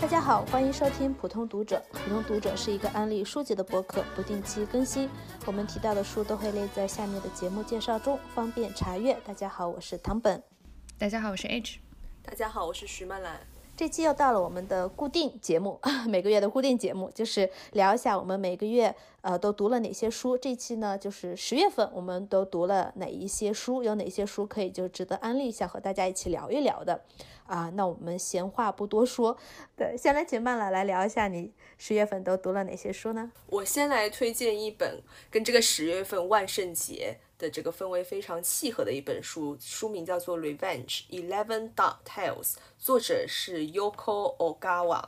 大家好，欢迎收听普通读者。普通读者是一个安利书籍的博客，不定期更新。我们提到的书都会列在下面的节目介绍中，方便查阅。大家好，我是唐本。大家好，我是 H。大家好，我是徐曼兰。这期又到了我们的固定节目，每个月的固定节目就是聊一下我们每个月呃都读了哪些书。这期呢就是十月份我们都读了哪一些书，有哪些书可以就值得安利一下和大家一起聊一聊的啊。那我们闲话不多说，对，先来请曼了来聊一下你十月份都读了哪些书呢？我先来推荐一本跟这个十月份万圣节。的这个氛围非常契合的一本书，书名叫做《Revenge Eleven Dark Tales》，作者是 Yoko Ogawa，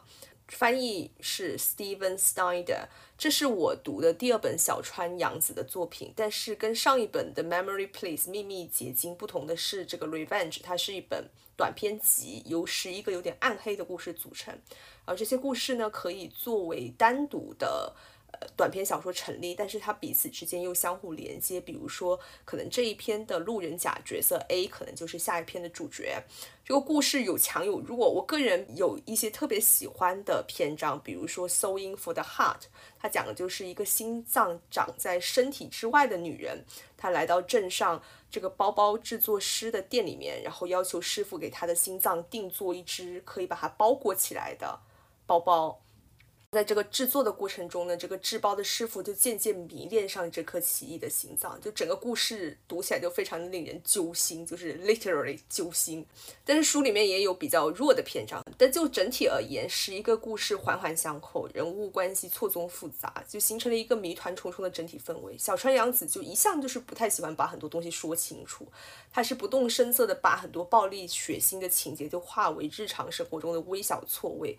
翻译是 Steven Snyder。这是我读的第二本小川洋子的作品，但是跟上一本的《Memory Place》秘密结晶不同的是，这个《Revenge》它是一本短篇集，由十一个有点暗黑的故事组成，而这些故事呢，可以作为单独的。短篇小说成立，但是它彼此之间又相互连接。比如说，可能这一篇的路人甲角色 A 可能就是下一篇的主角。这个故事有强有弱。我个人有一些特别喜欢的篇章，比如说《Sewing for the Heart》，它讲的就是一个心脏长在身体之外的女人，她来到镇上这个包包制作师的店里面，然后要求师傅给她的心脏定做一只可以把它包裹起来的包包。在这个制作的过程中呢，这个制包的师傅就渐渐迷恋上这颗奇异的心脏，就整个故事读起来就非常的令人揪心，就是 literally 揪心。但是书里面也有比较弱的篇章，但就整体而言，是一个故事环环相扣，人物关系错综复杂，就形成了一个谜团重重的整体氛围。小川洋子就一向就是不太喜欢把很多东西说清楚，他是不动声色的把很多暴力血腥的情节就化为日常生活中的微小错位。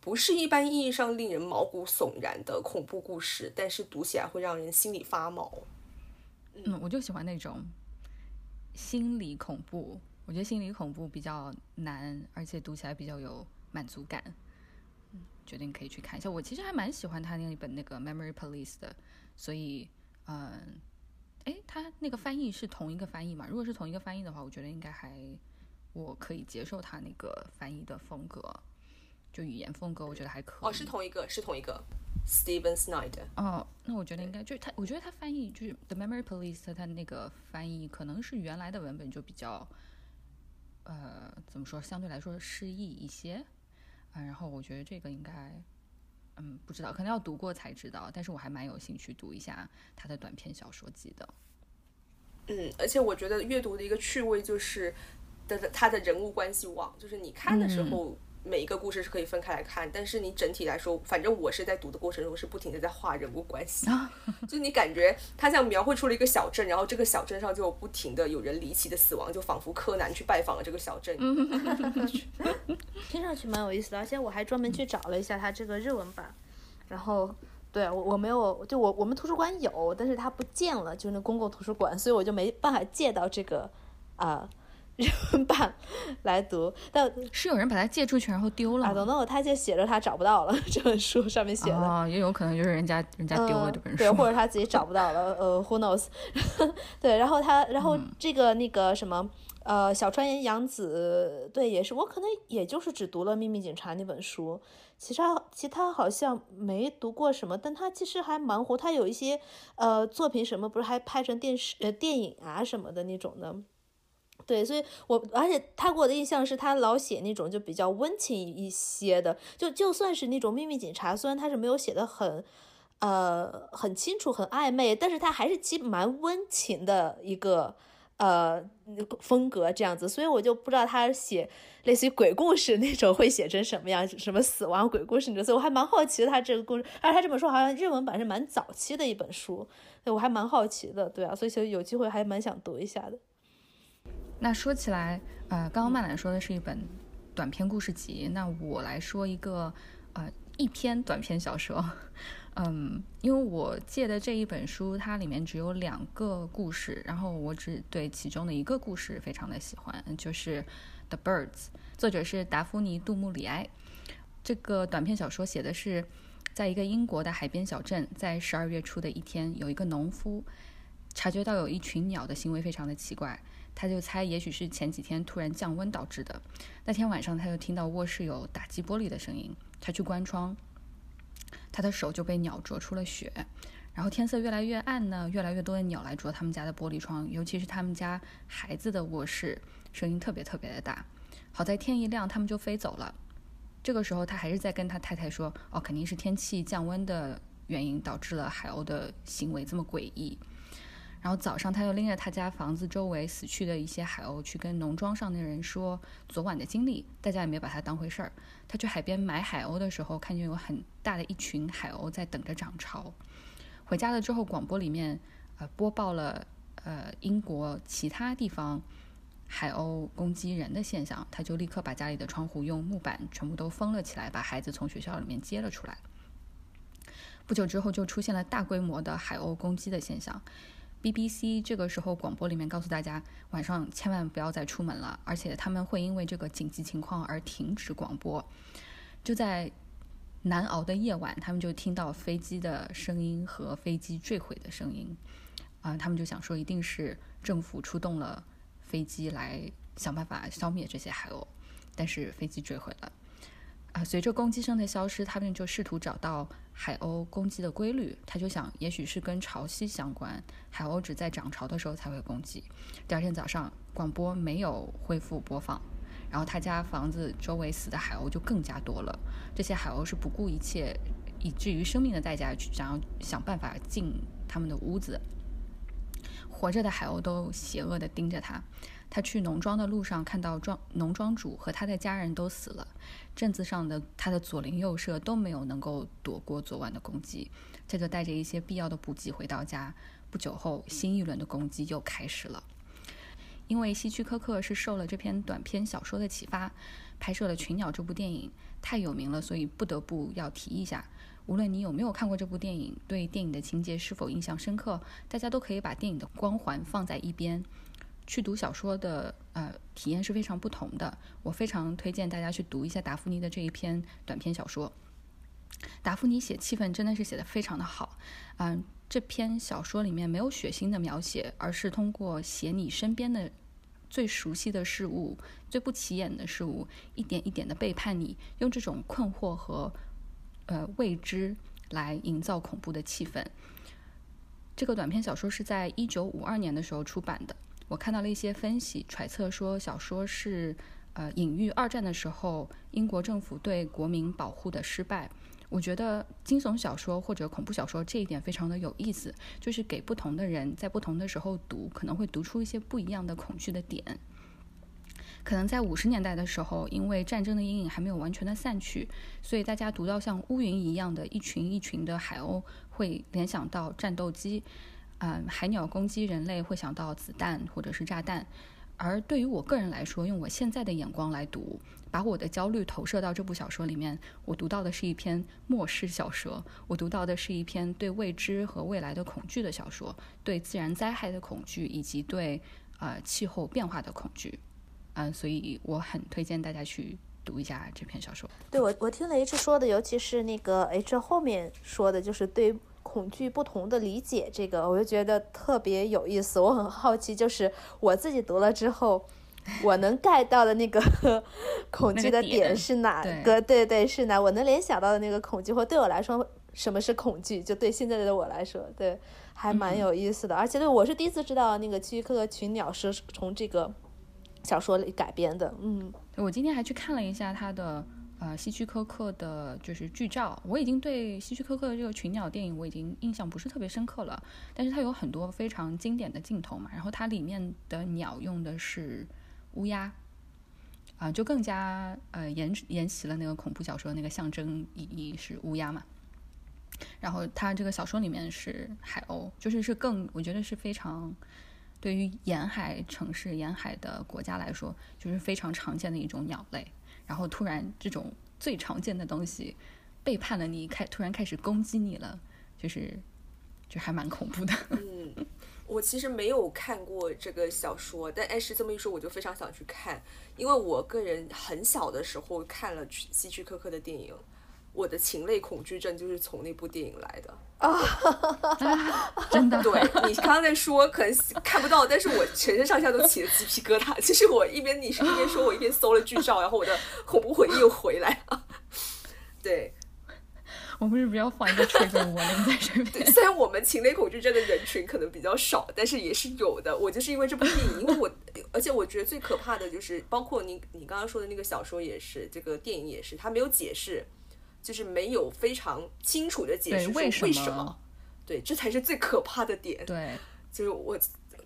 不是一般意义上令人毛骨悚然的恐怖故事，但是读起来会让人心里发毛。嗯，我就喜欢那种心理恐怖。我觉得心理恐怖比较难，而且读起来比较有满足感。嗯，决定可以去看一下。我其实还蛮喜欢他那一本那个《Memory Police》的，所以，嗯，哎，他那个翻译是同一个翻译嘛？如果是同一个翻译的话，我觉得应该还我可以接受他那个翻译的风格。就语言风格，我觉得还可以。哦，是同一个，是同一个，Steven Snyder。哦，那我觉得应该就是他，我觉得他翻译就是《The Memory Police》，他那个翻译可能是原来的文本就比较，呃，怎么说，相对来说诗意一些。啊，然后我觉得这个应该，嗯，不知道，可能要读过才知道。但是我还蛮有兴趣读一下他的短篇小说集的。嗯，而且我觉得阅读的一个趣味就是的，他的人物关系网，就是你看的时候。每一个故事是可以分开来看，但是你整体来说，反正我是在读的过程中是不停的在画人物关系，就你感觉他像描绘出了一个小镇，然后这个小镇上就不停的有人离奇的死亡，就仿佛柯南去拜访了这个小镇。听上去蛮有意思的，而且我还专门去找了一下它这个日文版，然后对我我没有，就我我们图书馆有，但是它不见了，就是那公共图书馆，所以我就没办法借到这个啊。日文版来读，但是有人把它借出去然后丢了。啊，等等，他就写着他找不到了 这本书上面写的。哦，也有可能就是人家人家丢了这本书，对，或者他自己找不到了。呃，Who knows？对，然后他，然后这个那个什么，呃，小川洋子，对，也是我可能也就是只读了《秘密警察》那本书，其他其他好像没读过什么。但他其实还蛮火，他有一些呃作品什么不是还拍成电视呃电影啊什么的那种的。对，所以我而且他给我的印象是他老写那种就比较温情一些的，就就算是那种秘密警察，虽然他是没有写的很，呃，很清楚、很暧昧，但是他还是其蛮温情的一个呃风格这样子，所以我就不知道他写类似于鬼故事那种会写成什么样，什么死亡鬼故事那种，所以我还蛮好奇的他这个故事，而且他这本书好像日文版是蛮早期的一本书，对我还蛮好奇的，对啊，所以就有机会还蛮想读一下的。那说起来，呃，刚刚曼兰说的是一本短篇故事集，那我来说一个，呃，一篇短篇小说。嗯，因为我借的这一本书，它里面只有两个故事，然后我只对其中的一个故事非常的喜欢，就是《The Birds》，作者是达芙妮·杜穆里埃。这个短篇小说写的是，在一个英国的海边小镇，在十二月初的一天，有一个农夫察觉到有一群鸟的行为非常的奇怪。他就猜，也许是前几天突然降温导致的。那天晚上，他就听到卧室有打击玻璃的声音，他去关窗，他的手就被鸟啄出了血。然后天色越来越暗呢，越来越多的鸟来啄他们家的玻璃窗，尤其是他们家孩子的卧室，声音特别特别的大。好在天一亮，他们就飞走了。这个时候，他还是在跟他太太说：“哦，肯定是天气降温的原因导致了海鸥的行为这么诡异。”然后早上，他又拎着他家房子周围死去的一些海鸥去跟农庄上的人说昨晚的经历，大家也没把他当回事儿。他去海边买海鸥的时候，看见有很大的一群海鸥在等着涨潮。回家了之后，广播里面呃播报了呃英国其他地方海鸥攻击人的现象，他就立刻把家里的窗户用木板全部都封了起来，把孩子从学校里面接了出来。不久之后，就出现了大规模的海鸥攻击的现象。BBC 这个时候广播里面告诉大家，晚上千万不要再出门了，而且他们会因为这个紧急情况而停止广播。就在难熬的夜晚，他们就听到飞机的声音和飞机坠毁的声音，啊，他们就想说一定是政府出动了飞机来想办法消灭这些海鸥，但是飞机坠毁了。啊，随着攻击声的消失，他们就试图找到海鸥攻击的规律。他就想，也许是跟潮汐相关，海鸥只在涨潮的时候才会攻击。第二天早上，广播没有恢复播放，然后他家房子周围死的海鸥就更加多了。这些海鸥是不顾一切，以至于生命的代价去想要想办法进他们的屋子。活着的海鸥都邪恶地盯着他。他去农庄的路上，看到庄农庄主和他的家人都死了，镇子上的他的左邻右舍都没有能够躲过昨晚的攻击。他就带着一些必要的补给回到家。不久后，新一轮的攻击又开始了。因为希区柯克是受了这篇短篇小说的启发，拍摄了《群鸟》这部电影，太有名了，所以不得不要提一下。无论你有没有看过这部电影，对电影的情节是否印象深刻，大家都可以把电影的光环放在一边。去读小说的呃体验是非常不同的。我非常推荐大家去读一下达芙妮的这一篇短篇小说。达芙妮写气氛真的是写的非常的好。嗯，这篇小说里面没有血腥的描写，而是通过写你身边的最熟悉的事物、最不起眼的事物，一点一点的背叛你，用这种困惑和呃未知来营造恐怖的气氛。这个短篇小说是在一九五二年的时候出版的。我看到了一些分析，揣测说小说是，呃，隐喻二战的时候英国政府对国民保护的失败。我觉得惊悚小说或者恐怖小说这一点非常的有意思，就是给不同的人在不同的时候读，可能会读出一些不一样的恐惧的点。可能在五十年代的时候，因为战争的阴影还没有完全的散去，所以大家读到像乌云一样的一群一群的海鸥，会联想到战斗机。嗯，海鸟攻击人类会想到子弹或者是炸弹，而对于我个人来说，用我现在的眼光来读，把我的焦虑投射到这部小说里面，我读到的是一篇末世小说，我读到的是一篇对未知和未来的恐惧的小说，对自然灾害的恐惧以及对呃气候变化的恐惧，嗯，所以我很推荐大家去读一下这篇小说。对我，我听了 H 说的，尤其是那个 H 后面说的，就是对。恐惧不同的理解，这个我就觉得特别有意思。我很好奇，就是我自己读了之后，我能 get 到的那个 恐惧的点是哪个？对对，是哪？我能联想到的那个恐惧，或对我来说，什么是恐惧？就对现在的我来说，对，还蛮有意思的。而且，对我是第一次知道那个《希区柯克群鸟》是从这个小说里改编的。嗯，我今天还去看了一下他的。呃，希区柯克的就是剧照，我已经对希区柯克的这个群鸟电影我已经印象不是特别深刻了，但是它有很多非常经典的镜头嘛，然后它里面的鸟用的是乌鸦，啊，就更加呃沿沿袭了那个恐怖小说那个象征意义是乌鸦嘛，然后它这个小说里面是海鸥，就是是更我觉得是非常对于沿海城市沿海的国家来说，就是非常常见的一种鸟类。然后突然，这种最常见的东西背叛了你，开突然开始攻击你了，就是，就还蛮恐怖的。嗯，我其实没有看过这个小说，但艾诗这么一说，我就非常想去看，因为我个人很小的时候看了希区柯克的电影。我的禽类恐惧症就是从那部电影来的啊！真的，对你刚刚在说可能看不到，但是我全身上下都起了鸡皮疙瘩。其实我一边你是一边说，我一边搜了剧照，然后我的恐怖回忆又回来了。对，我们是不是要放一个 trigger warning 在这对，边？虽然我们情类恐惧症的人群可能比较少，但是也是有的。我就是因为这部电影，因为我，而且我觉得最可怕的就是，包括你你刚刚说的那个小说也是，这个电影也是，它没有解释，就是没有非常清楚的解释为为什么么。对，这才是最可怕的点。对，就是我，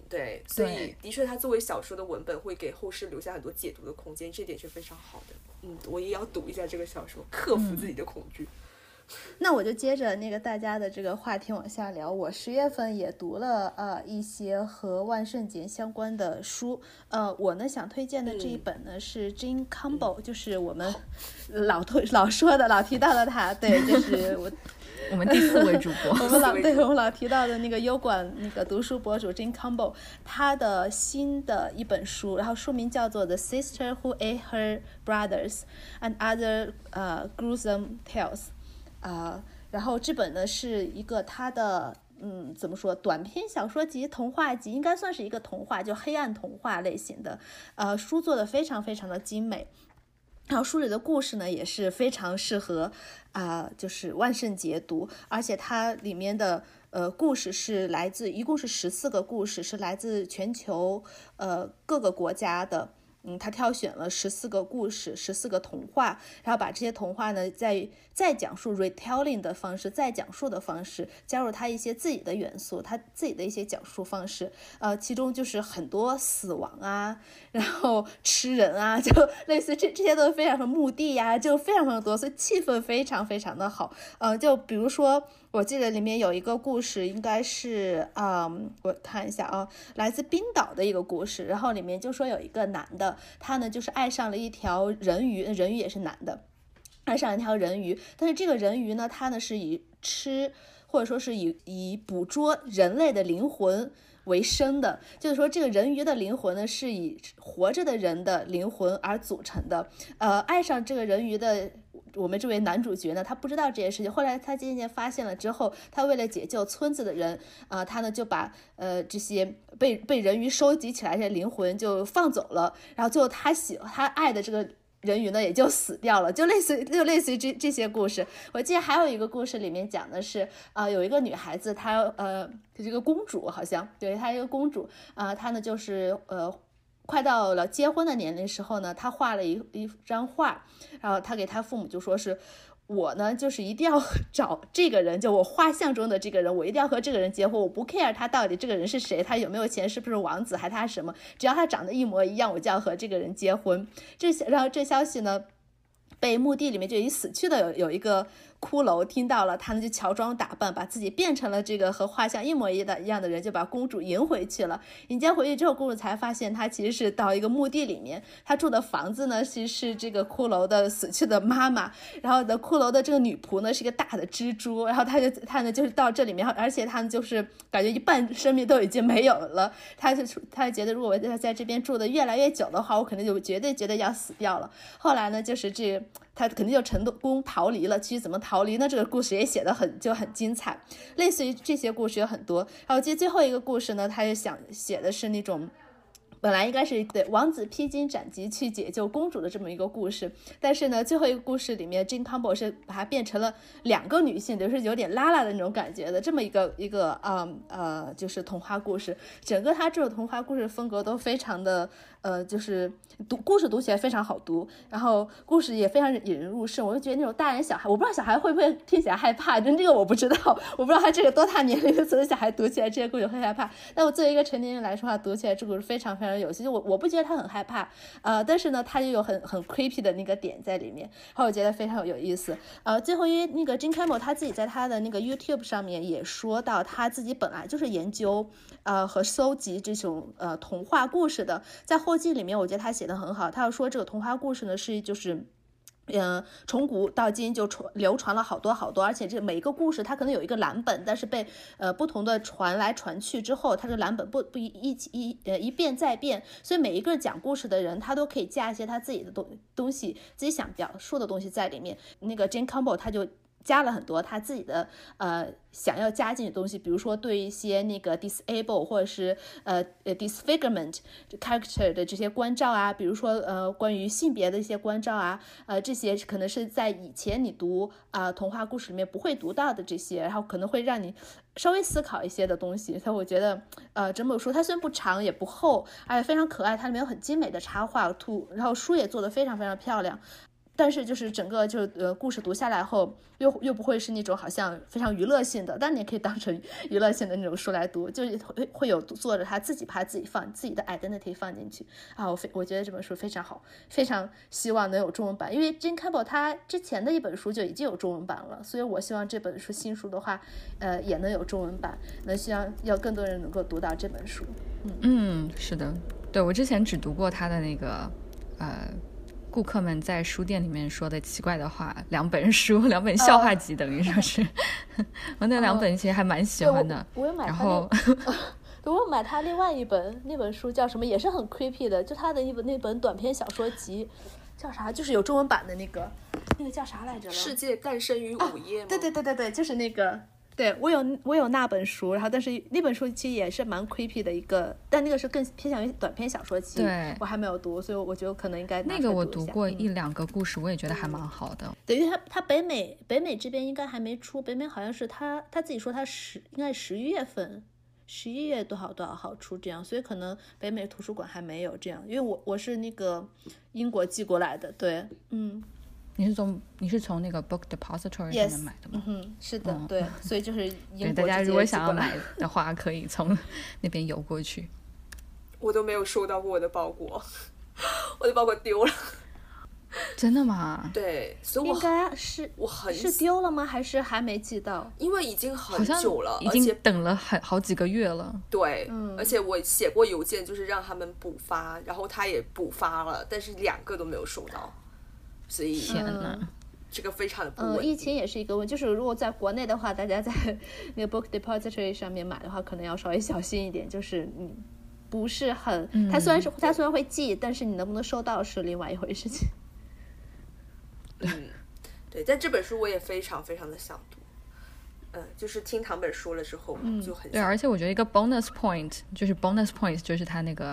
对，所以的确，它作为小说的文本会给后世留下很多解读的空间，这点是非常好的。嗯，我也要读一下这个小说，克服自己的恐惧。那我就接着那个大家的这个话题往下聊。我十月份也读了呃一些和万圣节相关的书，呃，我呢想推荐的这一本呢是 Jean Campbell，、就是我们老推老说的老提到的他，对，就是我。我们第四位主播，我们老对我们老提到的那个优管那个读书博主 Jane Campbell，他的新的一本书，然后书名叫做《The Sister Who Ate Her Brothers and Other 呃 Gruesome Tales》，啊、然后这本呢是一个他的。嗯，怎么说？短篇小说集、童话集，应该算是一个童话，就黑暗童话类型的。呃，书做的非常非常的精美，然后书里的故事呢，也是非常适合啊、就是万圣节读，而且它里面的呃故事是来自，一共是十四个故事，是来自全球呃各个国家的。嗯，他挑选了十四个故事，十四个童话，然后把这些童话呢，再再讲述 retelling 的方式，再讲述的方式，加入他一些自己的元素，他自己的一些讲述方式。呃，其中就是很多死亡啊，然后吃人啊，就类似这这些都非常的墓地呀、就非常非常多，所以气氛非常非常的好。呃，就比如说，我记得里面有一个故事，应该是嗯，我看一下啊，来自冰岛的一个故事，然后里面就说有一个男的，他呢就是爱上了一条人鱼，人鱼也是男的。爱上了一条人鱼，但是这个人鱼呢，他呢是以吃或者说是以以捕捉人类的灵魂为生的，就是说这个人鱼的灵魂呢是以活着的人的灵魂而组成的。呃，爱上这个人鱼的我们这位男主角呢，他不知道这件事情，后来他渐渐发现了之后，他为了解救村子的人，啊、他呢就把呃这些被被人鱼收集起来这些灵魂就放走了，然后最后他喜他爱的这个。人鱼呢也就死掉了，就类似于就类似于这这些故事。我记得还有一个故事里面讲的是，呃，有一个女孩子，她呃，这个公主好像，对，她一个公主，啊、她呢就是呃。快到了结婚的年龄时候呢，他画了一一张画，然后他给他父母就说是，我呢就是一定要找这个人，就我画像中的这个人，我一定要和这个人结婚，我不 care 他到底这个人是谁，他有没有钱，是不是王子，还他什么，只要他长得一模一样，我就要和这个人结婚。这然后这消息呢，被墓地里面就已死去的有有一个骷髅听到了，他呢就乔装打扮，把自己变成了这个和画像一模一的一样的人，就把公主迎回去了。迎接回去之后，公主才发现她其实是到一个墓地里面，她住的房子呢其实是这个骷髅的死去的妈妈，然后的骷髅的这个女仆呢是一个大的蜘蛛，然后她就她呢就是到这里面，而且她呢就是感觉一半生命都已经没有了，她就她就觉得如果我在在这边住的越来越久的话，我肯定就绝对觉得要死掉了。后来呢，就是这她肯定就成功逃离了。其实怎么逃逃离呢？这个故事也写的很就很精彩，类似于这些故事有很多。然后我记得最后一个故事呢，他就想写的是那种。本来应该是对王子披荆斩棘去解救公主的这么一个故事，但是呢，最后一个故事里面，Jane Campbell 是把它变成了两个女性，就是有点拉拉的那种感觉的这么一个一个嗯呃，就是童话故事。整个它这种童话故事风格都非常的呃，就是读故事读起来非常好读，然后故事也非常引人入胜。我就觉得那种大人小孩，我不知道小孩会不会听起来害怕，但这个我不知道，我不知道他这个多大年龄的小孩读起来这些故事会害怕。但我作为一个成年人来说话，读起来这个故事非常非常有趣。就我我不觉得他很害怕，呃，但是呢，他就有很很 creepy 的那个点在里面，然后我觉得非常有意思。呃，最后因为那个 Jim Campbell 他自己在他的那个 YouTube 上面也说到，他自己本来就是研究呃和搜集这种呃童话故事的，在后记里面，我觉得他写的很好。他要说这个童话故事呢是就是。嗯，从古到今就传流传了好多好多，而且这每一个故事它可能有一个蓝本，但是被呃不同的传来传去之后，它这蓝本不不一一一呃一变再变，所以每一个讲故事的人他都可以加一些他自己的东东西，自己想表述的东西在里面。那个 Jane Campbell 他就加了很多他自己的呃想要加进的东西，比如说对一些那个 disable 或者是呃呃 disfigurement character 的这些关照啊，比如说呃关于性别的一些关照啊，呃这些可能是在以前你读啊、童话故事里面不会读到的这些，然后可能会让你稍微思考一些的东西。所以我觉得呃整本书它虽然不长也不厚，而且非常可爱，它里面有很精美的插画图，然后书也做得非常非常漂亮。但是就是整个就是呃故事读下来后，又又不会是那种好像非常娱乐性的，但你也可以当成娱乐性的那种书来读，就是会会有作者他自己把自己放自己的 identity 放进去啊，我非我觉得这本书非常好，非常希望能有中文版，因为 Jane Campbell 他之前的一本书就已经有中文版了，所以我希望这本书新书的话，呃也能有中文版，那希望要更多人能够读到这本书。嗯嗯，是的，对我之前只读过他的那个呃。顾客们在书店里面说的奇怪的话，两本书，两本笑话集，等于说是，我那两本其实还蛮喜欢的。我也买然后，我有买他另外一本，那本书叫什么？也是很 creepy 的，就他的一本那本短篇小说集，叫啥？就是有中文版的那个，那个叫啥来着？世界诞生于午夜吗？对对对对对，就是那个。对我有我有那本书，然后但是那本书其实也是蛮 creepy 的一个，但那个是更偏向于短篇小说集，对我还没有读，所以我觉得可能应该那个我读读过一两个故事，我也觉得还蛮好的。对，因为他他北美北美这边应该还没出，北美好像是他他自己说他十应该十一月份，十一月多少多少号出这样，所以可能北美图书馆还没有这样，因为我我是那个英国寄过来的，对，嗯。你是从你是从那个 Book Depository 上面买的吗？嗯，是的，对，所以就是对大家如果想要买的话，可以从 那边邮过去。我都没有收到过我的包裹，我的包裹丢了。真的吗？对，所以应该是我很是丢了吗？还是还没寄到？因为已经很久了，已经等了很好几个月了。对，而且我写过邮件，就是让他们补发，然后他也补发了，但是两个都没有收到。所以，天呐，这个非常的不稳。疫情也是一个问，就是如果在国内的话，大家在 那个 Book Depository 上面买的话，可能要稍微小心一点。就是你不是很，它虽然是它虽然会寄，但是你能不能收到是另外一回事情。嗯，对，但这本书我也非常非常的想读。嗯，就是听唐本说了之后，嗯就很对。而且我觉得一个 bonus point 就是 bonus point 就是它那个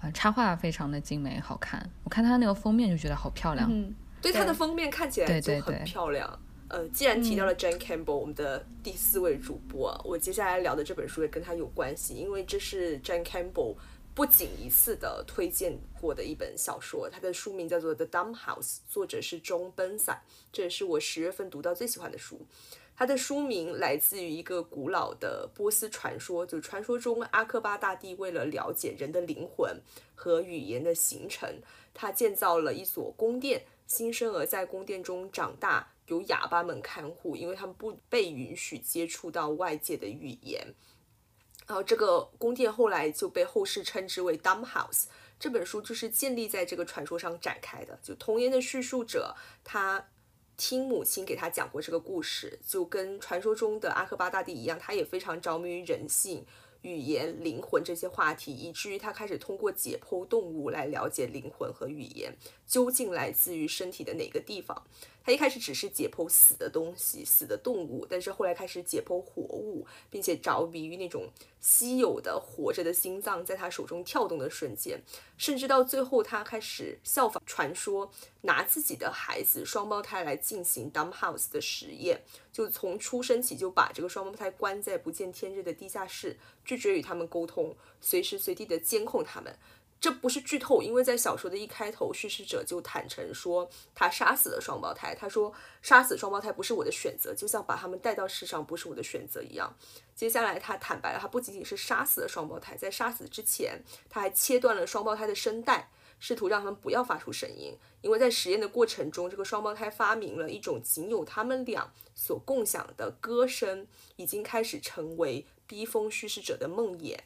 啊插画非常的精美好看。我看它那个封面就觉得好漂亮。嗯。对它的封面看起来就很漂亮。呃，既然提到了 Jane Campbell，我们的第四位主播，我接下来聊的这本书也跟他有关系，因为这是 Jane Campbell 不仅一次的推荐过的一本小说。它的书名叫做《The Dumb House》，作者是 John Bensai，这也是我十月份读到最喜欢的书。它的书名来自于一个古老的波斯传说，就传说中阿克巴大帝为了了解人的灵魂和语言的形成，他建造了一所宫殿。新生儿在宫殿中长大，由哑巴们看护，因为他们不被允许接触到外界的语言。然后这个宫殿后来就被后世称之为 Dumb House。这本书就是建立在这个传说上展开的。就童言的叙述者，他听母亲给他讲过这个故事，就跟传说中的阿克巴大帝一样，他也非常着迷于人性。语言、灵魂这些话题，以至于他开始通过解剖动物来了解灵魂和语言究竟来自于身体的哪个地方。他一开始只是解剖死的东西、死的动物，但是后来开始解剖活物，并且着迷于那种稀有的活着的心脏在他手中跳动的瞬间，甚至到最后，他开始效仿传说，拿自己的孩子双胞胎来进行 dumb house 的实验，就从出生起就把这个双胞胎关在不见天日的地下室，拒绝与他们沟通，随时随地的监控他们。这不是剧透，因为在小说的一开头，叙事者就坦诚说他杀死了双胞胎。他说杀死双胞胎不是我的选择，就像把他们带到世上不是我的选择一样。接下来他坦白了，他不仅仅是杀死了双胞胎，在杀死之前，他还切断了双胞胎的声带，试图让他们不要发出声音。因为在实验的过程中，这个双胞胎发明了一种仅有他们俩所共享的歌声，已经开始成为逼疯叙事者的梦魇。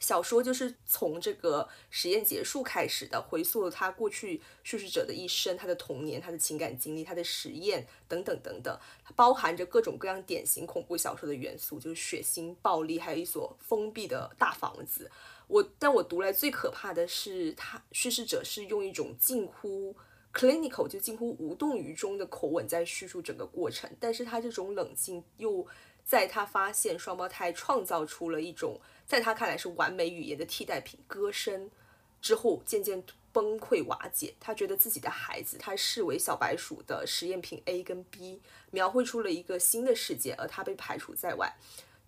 小说就是从这个实验结束开始的，回溯了他过去叙事者的一生，他的童年，他的情感经历，他的实验等等等等，它包含着各种各样典型恐怖小说的元素，就是血腥、暴力，还有一所封闭的大房子。我但我读来最可怕的是，他叙事者是用一种近乎 clinical 就近乎无动于衷的口吻在叙述整个过程，但是他这种冷静又在他发现双胞胎创造出了一种在他看来是完美语言的替代品歌声之后，渐渐崩溃瓦解。他觉得自己的孩子，他视为小白鼠的实验品 A 跟 B，描绘出了一个新的世界，而他被排除在外。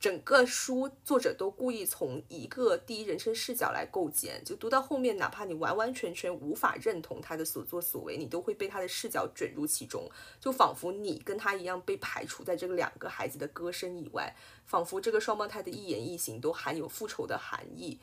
整个书作者都故意从一个第一人称视角来构建，就读到后面，哪怕你完完全全无法认同他的所作所为，你都会被他的视角卷入其中，就仿佛你跟他一样被排除在这个两个孩子的歌声以外，仿佛这个双胞胎的一言一行都含有复仇的含义。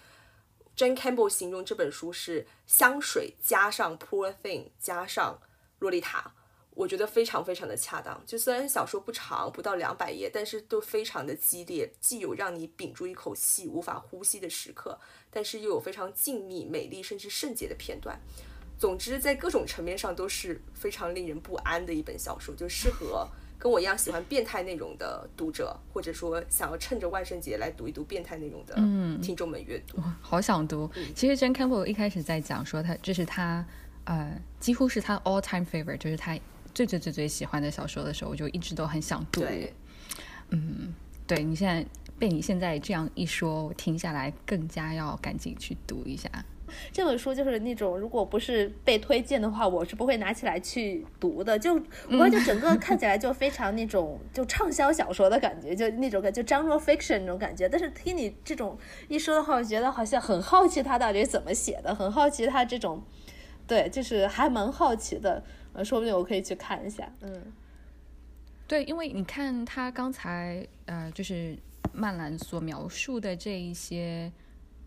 Jane Campbell 形容这本书是香水加上 Poor Thing 加上洛丽塔。我觉得非常非常的恰当。就虽然小说不长，不到两百页，但是都非常的激烈，既有让你屏住一口气无法呼吸的时刻，但是又有非常静谧、美丽甚至圣洁的片段。总之，在各种层面上都是非常令人不安的一本小说，就适合跟我一样喜欢变态内容的读者，或者说想要趁着万圣节来读一读变态内容的听众们阅读。好想读。其实 Jane Campbell 一开始在讲说他这是他呃几乎是他 all time favorite，就是他。最最最最喜欢的小说的时候，我就一直都很想读。嗯，对你现在被你现在这样一说，我听下来更加要赶紧去读一下。这本书就是那种，如果不是被推荐的话，我是不会拿起来去读的。就我就整个看起来就非常那种就畅销小说的感觉，就那种感就 genre fiction 那种感觉。但是听你这种一说的话，我觉得好像很好奇他到底怎么写的，很好奇他这种，对，就是还蛮好奇的。呃，说不定我可以去看一下。嗯，对，因为你看他刚才呃，就是曼兰所描述的这一些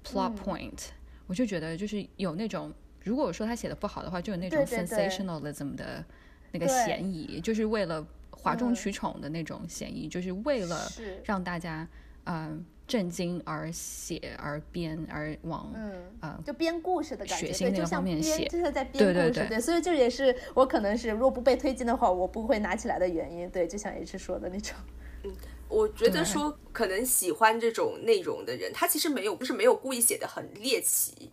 plot point，我就觉得就是有那种，如果说他写的不好的话，就有那种 sensationalism 的那个嫌疑，就是为了哗众取宠的那种嫌疑，就是为了让大家嗯。震惊而写而编而往嗯呃就编故事的感觉，对，就像编就是在编故事，对，所以这也是我可能是如果不被推荐的话，我不会拿起来的原因。对，就像 H 说的那种。嗯，我觉得说可能喜欢这种内容的人，他其实没有不是没有故意写的很猎奇，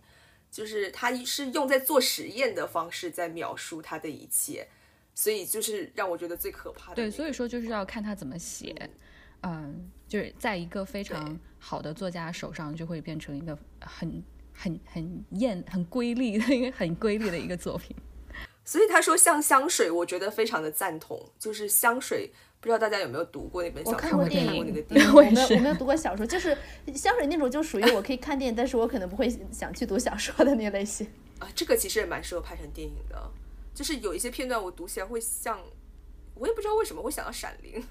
就是他是用在做实验的方式在描述他的一切，所以就是让我觉得最可怕的。对，所以说就是要看他怎么写，嗯，就是在一个非常。好的作家手上就会变成一个很很很艳、很瑰丽的一个很瑰丽的一个作品。所以他说像香水，我觉得非常的赞同。就是香水，不知道大家有没有读过那本小说？我看过电影，那个电影。我没有，我没有读过小说。就是香水那种，就属于我可以看电影，但是我可能不会想去读小说的那类型。啊，这个其实也蛮适合拍成电影的。就是有一些片段，我读起来会像，我也不知道为什么会想到《闪灵》，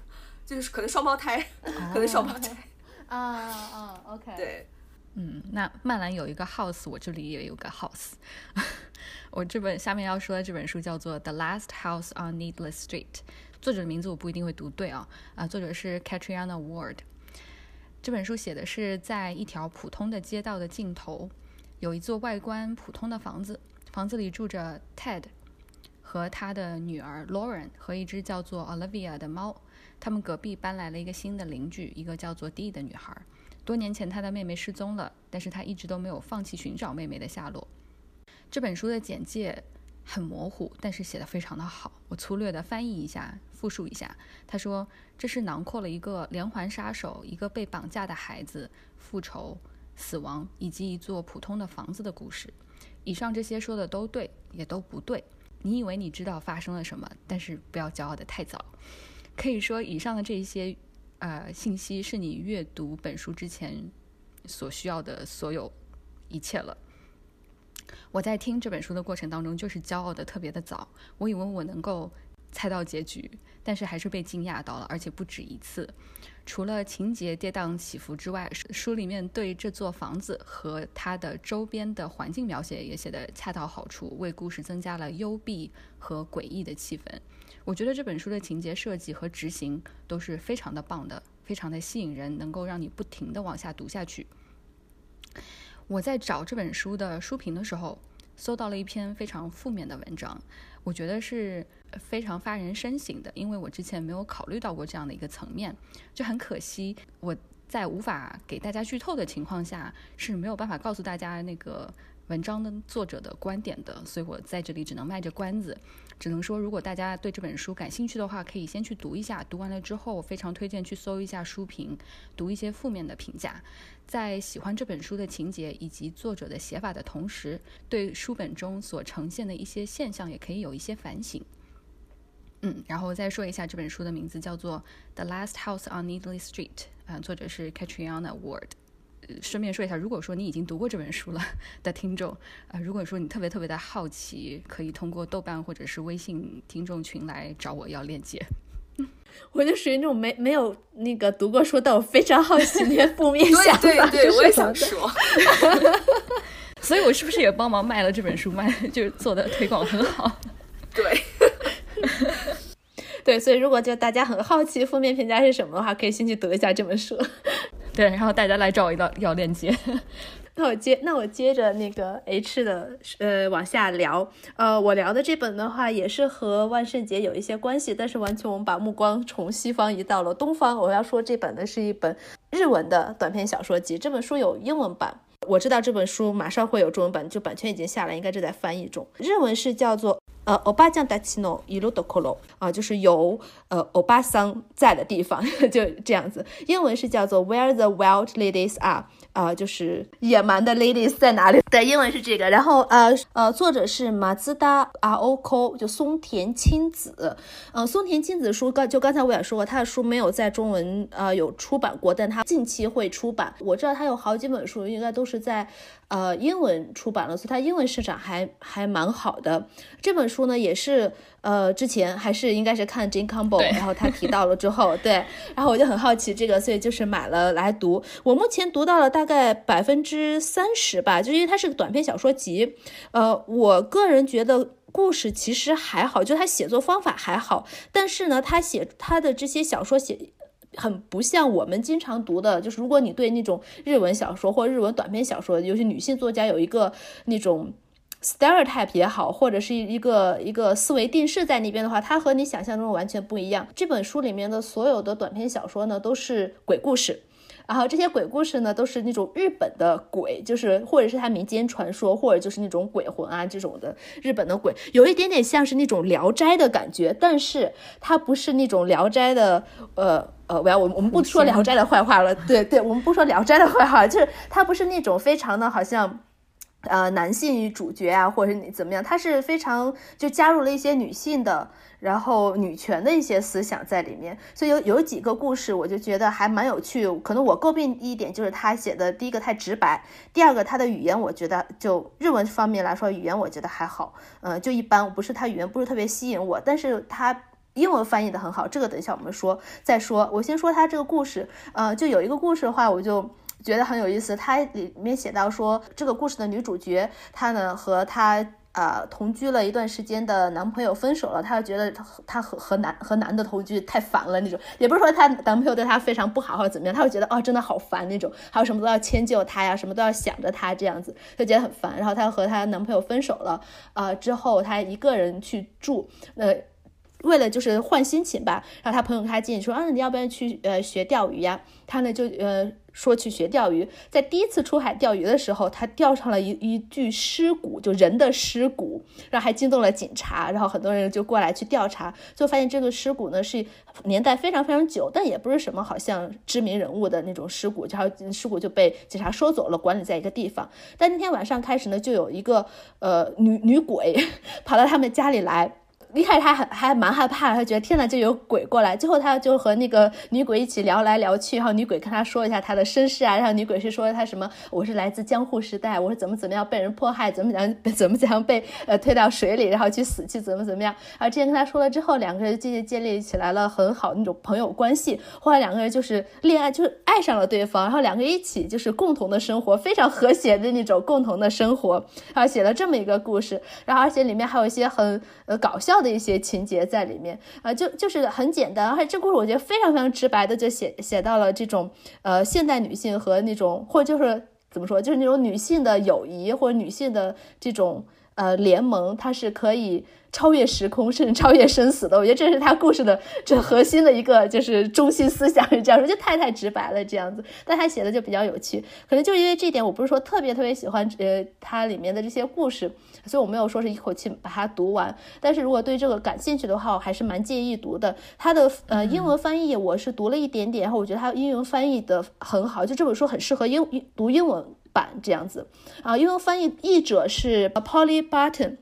就是可能双胞胎，可能双胞胎。啊啊，OK，对，嗯，那曼兰有一个 house，我这里也有个 house。我这本下面要说的这本书叫做《The Last House on Needless Street》，作者的名字我不一定会读对啊，啊，作者是 Katriana Ward。这本书写的是在一条普通的街道的尽头，有一座外观普通的房子，房子里住着 Ted 和他的女儿 Lauren 和一只叫做 Olivia 的猫。他们隔壁搬来了一个新的邻居，一个叫做 D 的女孩。多年前，他的妹妹失踪了，但是他一直都没有放弃寻找妹妹的下落。这本书的简介很模糊，但是写的非常的好。我粗略的翻译一下，复述一下。他说，这是囊括了一个连环杀手、一个被绑架的孩子、复仇、死亡以及一座普通的房子的故事。以上这些说的都对，也都不对。你以为你知道发生了什么，但是不要骄傲的太早。可以说，以上的这些呃信息是你阅读本书之前所需要的所有一切了。我在听这本书的过程当中，就是骄傲的特别的早。我以为我能够猜到结局，但是还是被惊讶到了，而且不止一次。除了情节跌宕起伏之外，书里面对这座房子和它的周边的环境描写也写得恰到好处，为故事增加了幽闭和诡异的气氛。我觉得这本书的情节设计和执行都是非常的棒的，非常的吸引人，能够让你不停的往下读下去。我在找这本书的书评的时候，搜到了一篇非常负面的文章，我觉得是非常发人深省的，因为我之前没有考虑到过这样的一个层面，就很可惜我在无法给大家剧透的情况下是没有办法告诉大家那个文章的作者的观点的，所以我在这里只能卖着关子。只能说，如果大家对这本书感兴趣的话，可以先去读一下。读完了之后，我非常推荐去搜一下书评，读一些负面的评价。在喜欢这本书的情节以及作者的写法的同时，对书本中所呈现的一些现象也可以有一些反省。嗯，然后再说一下这本书的名字叫做《The Last House on Needley Street》，啊，作者是 Katriana Ward。顺便说一下，如果说你已经读过这本书了的听众，啊，如果说你特别特别的好奇，可以通过豆瓣或者是微信听众群来找我要链接。我就属于那种没没有那个读过书，但我非常好奇那些负面想法。对对对，我也想说。所以我是不是也帮忙卖了这本书，卖就是做的推广很好？对。对，所以如果就大家很好奇负面评价是什么的话，可以先去读一下这本书。对，然后大家来找我要要链接。那我接那我接着那个 H 的呃往下聊。呃，我聊的这本的话也是和万圣节有一些关系，但是完全我们把目光从西方移到了东方。我要说这本呢是一本日文的短篇小说集，这本书有英文版。我知道这本书马上会有中文版，就版权已经下来，应该正在翻译中。日文是叫做。呃，欧巴酱达奇诺伊鲁多科罗啊，就是有呃欧巴桑在的地方，就这样子。英文是叫做 Where the Wild Ladies Are。啊，就是野蛮的 ladies 在哪里？对，英文是这个。然后呃呃，作者是马自达阿欧科，就松田青子。嗯，松田青子书刚就刚才我也说过，他的书没有在中文呃有出版过，但他近期会出版。我知道他有好几本书，应该都是在呃英文出版了，所以他英文市场还还蛮好的。这本书呢，也是。呃，之前还是应该是看 Jane Campbell，然后他提到了之后，对，然后我就很好奇这个，所以就是买了来读。我目前读到了大概百分之三十吧，就因为它是个短篇小说集。呃，我个人觉得故事其实还好，就他写作方法还好，但是呢，他写他的这些小说写很不像我们经常读的，就是如果你对那种日文小说或日文短篇小说，尤其女性作家有一个那种。stereotype 也好，或者是一个一个思维定势在那边的话，它和你想象中完全不一样。这本书里面的所有的短篇小说呢，都是鬼故事，然后这些鬼故事呢，都是那种日本的鬼，就是或者是他民间传说，或者就是那种鬼魂啊这种的日本的鬼，有一点点像是那种聊斋的感觉，但是它不是那种聊斋的，呃呃，我要我我们不说聊斋的坏话了，对对，我们不说聊斋的坏话，就是它不是那种非常的好像。呃，男性主角啊，或者你怎么样，他是非常就加入了一些女性的，然后女权的一些思想在里面，所以有有几个故事，我就觉得还蛮有趣。可能我诟病一点就是他写的第一个太直白，第二个他的语言我觉得就日文方面来说，语言我觉得还好，嗯，就一般，不是他语言不是特别吸引我，但是他英文翻译的很好，这个等一下我们说再说。我先说他这个故事，呃，就有一个故事的话，我就。觉得很有意思，它里面写到说，这个故事的女主角，她呢和她呃同居了一段时间的男朋友分手了，她觉得她和和男和男的同居太烦了那种，也不是说她男朋友对她非常不好或者怎么样，她会觉得哦真的好烦那种，还有什么都要迁就他呀，什么都要想着他这样子，就觉得很烦。然后她和她男朋友分手了，呃之后她一个人去住，呃为了就是换心情吧，然后她朋友跟她建议说，啊你要不要去呃学钓鱼呀？她呢就呃。说去学钓鱼，在第一次出海钓鱼的时候，他钓上了一一具尸骨，就人的尸骨，然后还惊动了警察，然后很多人就过来去调查，就发现这个尸骨呢是年代非常非常久，但也不是什么好像知名人物的那种尸骨，然后尸骨就被警察收走了，管理在一个地方。但那天晚上开始呢，就有一个呃女女鬼 跑到他们家里来。一开始他还还蛮害怕，他觉得天呐，就有鬼过来。最后他就和那个女鬼一起聊来聊去，然后女鬼跟他说一下他的身世啊，然后女鬼是说他什么，我是来自江户时代，我是怎么怎么样被人迫害，怎么怎么 怎么怎样被呃推到水里，然后去死去怎么怎么样。然后之前跟他说了之后，两个人渐渐建立起来了很好那种朋友关系。后来两个人就是恋爱，就是爱上了对方，然后两个人一起就是共同的生活，非常和谐的那种共同的生活。然后写了这么一个故事，然后而且里面还有一些很呃搞笑。的一些情节在里面啊，就就是很简单，而且这故事我觉得非常非常直白的就写写到了这种呃现代女性和那种或者就是怎么说，就是那种女性的友谊或者女性的这种呃联盟，它是可以超越时空，甚至超越生死的。我觉得这是他故事的这核心的一个就是中心思想是这样说，就太太直白了这样子。但他写的就比较有趣，可能就是因为这点，我不是说特别特别喜欢呃它里面的这些故事，所以我没有说是一口气把它读完。但是如果对这个感兴趣的话，我还是蛮建议读的。它的呃英文翻译我是读了一点点，然后我觉得它英文翻译的很好，就这本书很适合英读英文版这样子啊。英文翻译译者是 Polly Barton。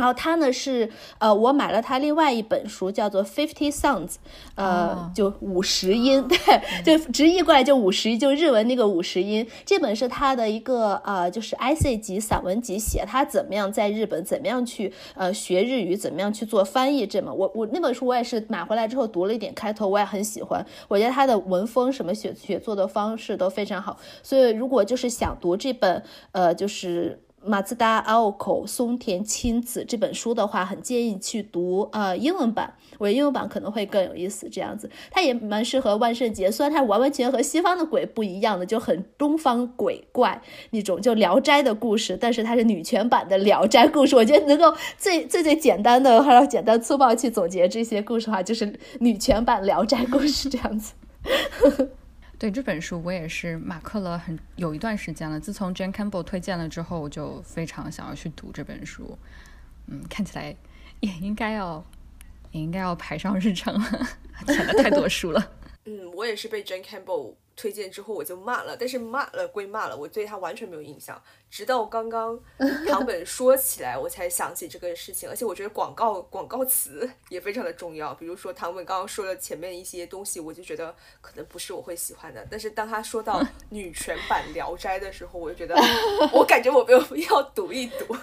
然后他呢是呃，我买了他另外一本书，叫做《Fifty Sounds》，呃，就五十音，对，就直译过来就五十音，就日文那个五十音。这本是他的一个呃，就是 essay 集、散文集，写他怎么样在日本，怎么样去呃学日语，怎么样去做翻译。这么，我我那本书我也是买回来之后读了一点开头，我也很喜欢。我觉得他的文风什么写写作的方式都非常好。所以如果就是想读这本呃，就是。马自达奥口松田亲子这本书的话，很建议去读呃英文版，我觉得英文版可能会更有意思。这样子，它也蛮适合万圣节，虽然它完完全和西方的鬼不一样的，就很东方鬼怪那种，就聊斋的故事，但是它是女权版的聊斋故事。我觉得能够最最最简单的，还要简单粗暴去总结这些故事的话，就是女权版聊斋故事这样子。对这本书，我也是马克了很有一段时间了。自从 Jane Campbell 推荐了之后，我就非常想要去读这本书。嗯，看起来也应该要也应该要排上日程了，写了太多书了。嗯，我也是被 Jane Campbell。推荐之后我就骂了，但是骂了归骂了，我对他完全没有印象。直到刚刚 唐本说起来，我才想起这个事情。而且我觉得广告广告词 也非常的重要。比如说唐本刚刚说的前面一些东西，我就觉得可能不是我会喜欢的。但是当他说到 女权版《聊斋》的时候，我就觉得我感觉我没有必要读一读，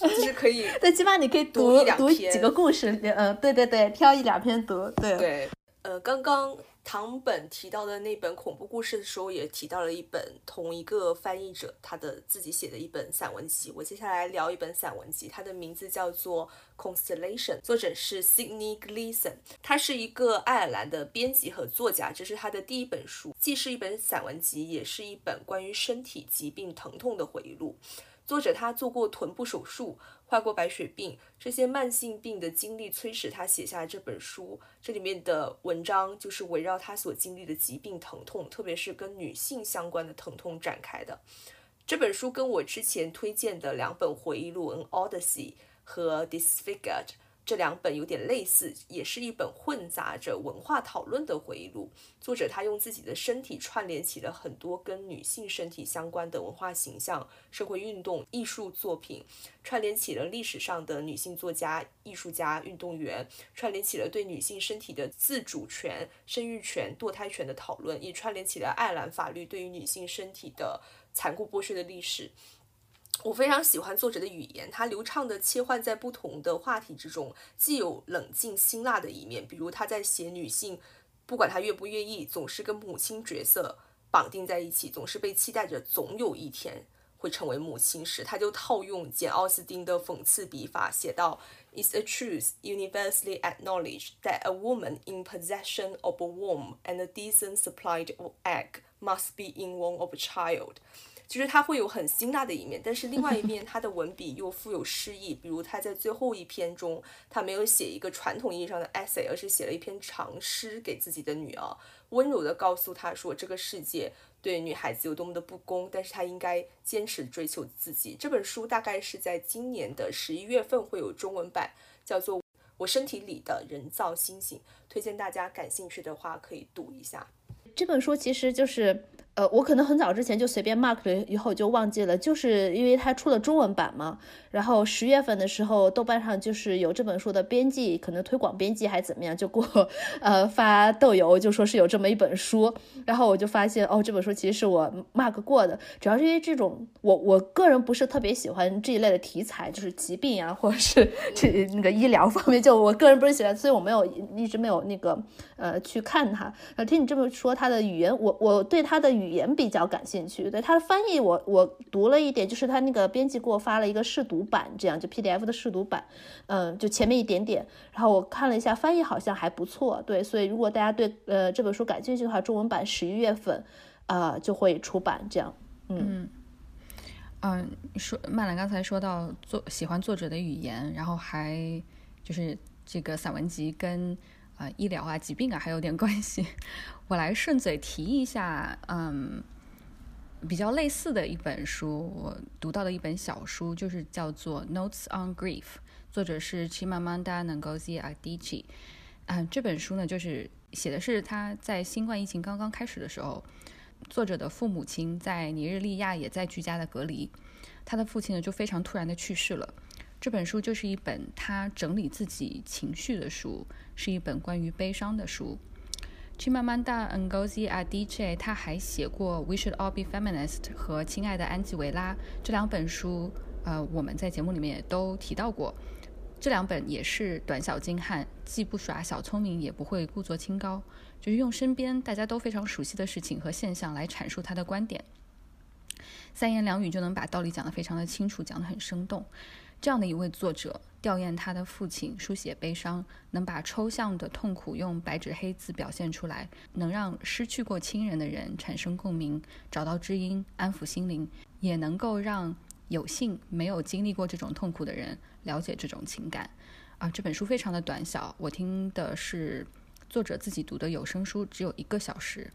就是可以。最起码你可以读一两篇几个故事，嗯，对对对，挑一两篇读，对对。呃，刚刚。唐本提到的那本恐怖故事的时候，也提到了一本同一个翻译者他的自己写的一本散文集。我接下来聊一本散文集，它的名字叫做《Constellation》，作者是 Sydney Gleason，他是一个爱尔兰的编辑和作家。这是他的第一本书，既是一本散文集，也是一本关于身体疾病疼痛的回忆录。作者他做过臀部手术。患过白血病，这些慢性病的经历催使他写下这本书。这里面的文章就是围绕他所经历的疾病疼痛，特别是跟女性相关的疼痛展开的。这本书跟我之前推荐的两本回忆录《An Odyssey》和《Disfigured》。这两本有点类似，也是一本混杂着文化讨论的回忆录。作者他用自己的身体串联起了很多跟女性身体相关的文化形象、社会运动、艺术作品，串联起了历史上的女性作家、艺术家、运动员，串联起了对女性身体的自主权、生育权、堕胎权的讨论，也串联起了爱尔兰法律对于女性身体的残酷剥削的历史。我非常喜欢作者的语言，他流畅的切换在不同的话题之中，既有冷静辛辣的一面，比如他在写女性，不管她愿不愿意，总是跟母亲角色绑定在一起，总是被期待着总有一天会成为母亲时，他就套用简奥斯汀的讽刺笔法，写道：“It's a truth universally acknowledged that a woman in possession of a womb and a decent supply of egg must be in one of a child。”其实他会有很辛辣的一面，但是另外一 面，他的文笔又富有诗意。比如他在最后一篇中，他没有写一个传统意义上的 essay，而是写了一篇长诗给自己的女儿，温柔地告诉她说这个世界对女孩子有多么的不公，但是她应该坚持追求自己。这本书大概是在今年的十一月份会有中文版，叫做《我身体里的人造星星》，推荐大家感兴趣的话可以读一下。这本书其实就是。呃，我可能很早之前就随便 mark 了，以后就忘记了，就是因为它出了中文版嘛。然后十月份的时候，豆瓣上就是有这本书的编辑，可能推广编辑还怎么样，就给我呃发豆油，就说是有这么一本书。然后我就发现，哦，这本书其实是我 mark 过的，主要是因为这种我我个人不是特别喜欢这一类的题材，就是疾病啊，或者是这那个医疗方面，就我个人不是喜欢，所以我没有一直没有那个呃去看它。呃，听你这么说，它的语言，我我对它的语。语言比较感兴趣，对它的翻译我我读了一点，就是他那个编辑给我发了一个试读版，这样就 PDF 的试读版，嗯，就前面一点点，然后我看了一下翻译好像还不错，对，所以如果大家对呃这本书感兴趣的话，中文版十一月份啊就会出版，这样，嗯。嗯，说曼兰刚才说到作喜欢作者的语言，然后还就是这个散文集跟啊、医疗啊疾病啊还有点关系。我来顺嘴提一下，嗯，比较类似的一本书，我读到的一本小书就是叫做《Notes on Grief》，作者是 Chimamanda Ngozi Adichie。嗯，这本书呢，就是写的是他在新冠疫情刚刚开始的时候，作者的父母亲在尼日利亚也在居家的隔离，他的父亲呢就非常突然的去世了。这本书就是一本他整理自己情绪的书，是一本关于悲伤的书。Chimamanda Ngozi Adichie 他还写过《We Should All Be Feminist》和《亲爱的安吉维拉》这两本书，呃，我们在节目里面也都提到过。这两本也是短小精悍，既不耍小聪明，也不会故作清高，就是用身边大家都非常熟悉的事情和现象来阐述他的观点，三言两语就能把道理讲得非常的清楚，讲得很生动。这样的一位作者，吊唁他的父亲，书写悲伤，能把抽象的痛苦用白纸黑字表现出来，能让失去过亲人的人产生共鸣，找到知音，安抚心灵，也能够让有幸没有经历过这种痛苦的人了解这种情感。啊，这本书非常的短小，我听的是作者自己读的有声书，只有一个小时。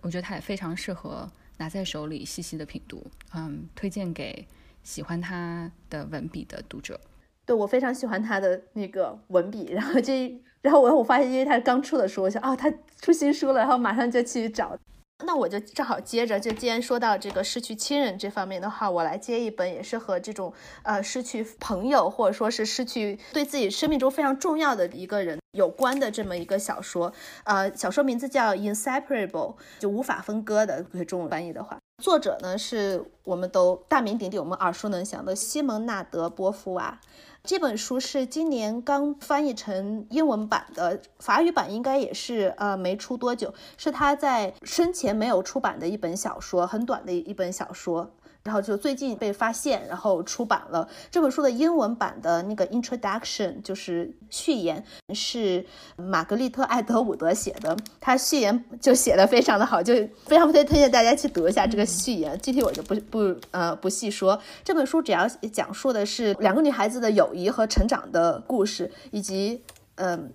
我觉得它也非常适合拿在手里细细的品读。嗯，推荐给喜欢他的文笔的读者。对我非常喜欢他的那个文笔，然后这，然后我我发现，因为他是刚出的书，我想啊，他出新书了，然后马上就去找。那我就正好接着，就既然说到这个失去亲人这方面的话，我来接一本也是和这种呃失去朋友或者说是失去对自己生命中非常重要的一个人有关的这么一个小说。呃，小说名字叫《Inseparable》，就无法分割的，中文翻译的话。作者呢是我们都大名鼎鼎、我们耳熟能详的西蒙纳德·波伏娃。这本书是今年刚翻译成英文版的，法语版应该也是呃没出多久，是他在生前没有出版的一本小说，很短的一本小说。然后就最近被发现，然后出版了这本书的英文版的那个 introduction，就是序言，是玛格丽特·艾德伍德写的。她序言就写的非常的好，就非常推推荐大家去读一下这个序言。具体我就不不呃不细说。这本书主要讲述的是两个女孩子的友谊和成长的故事，以及嗯。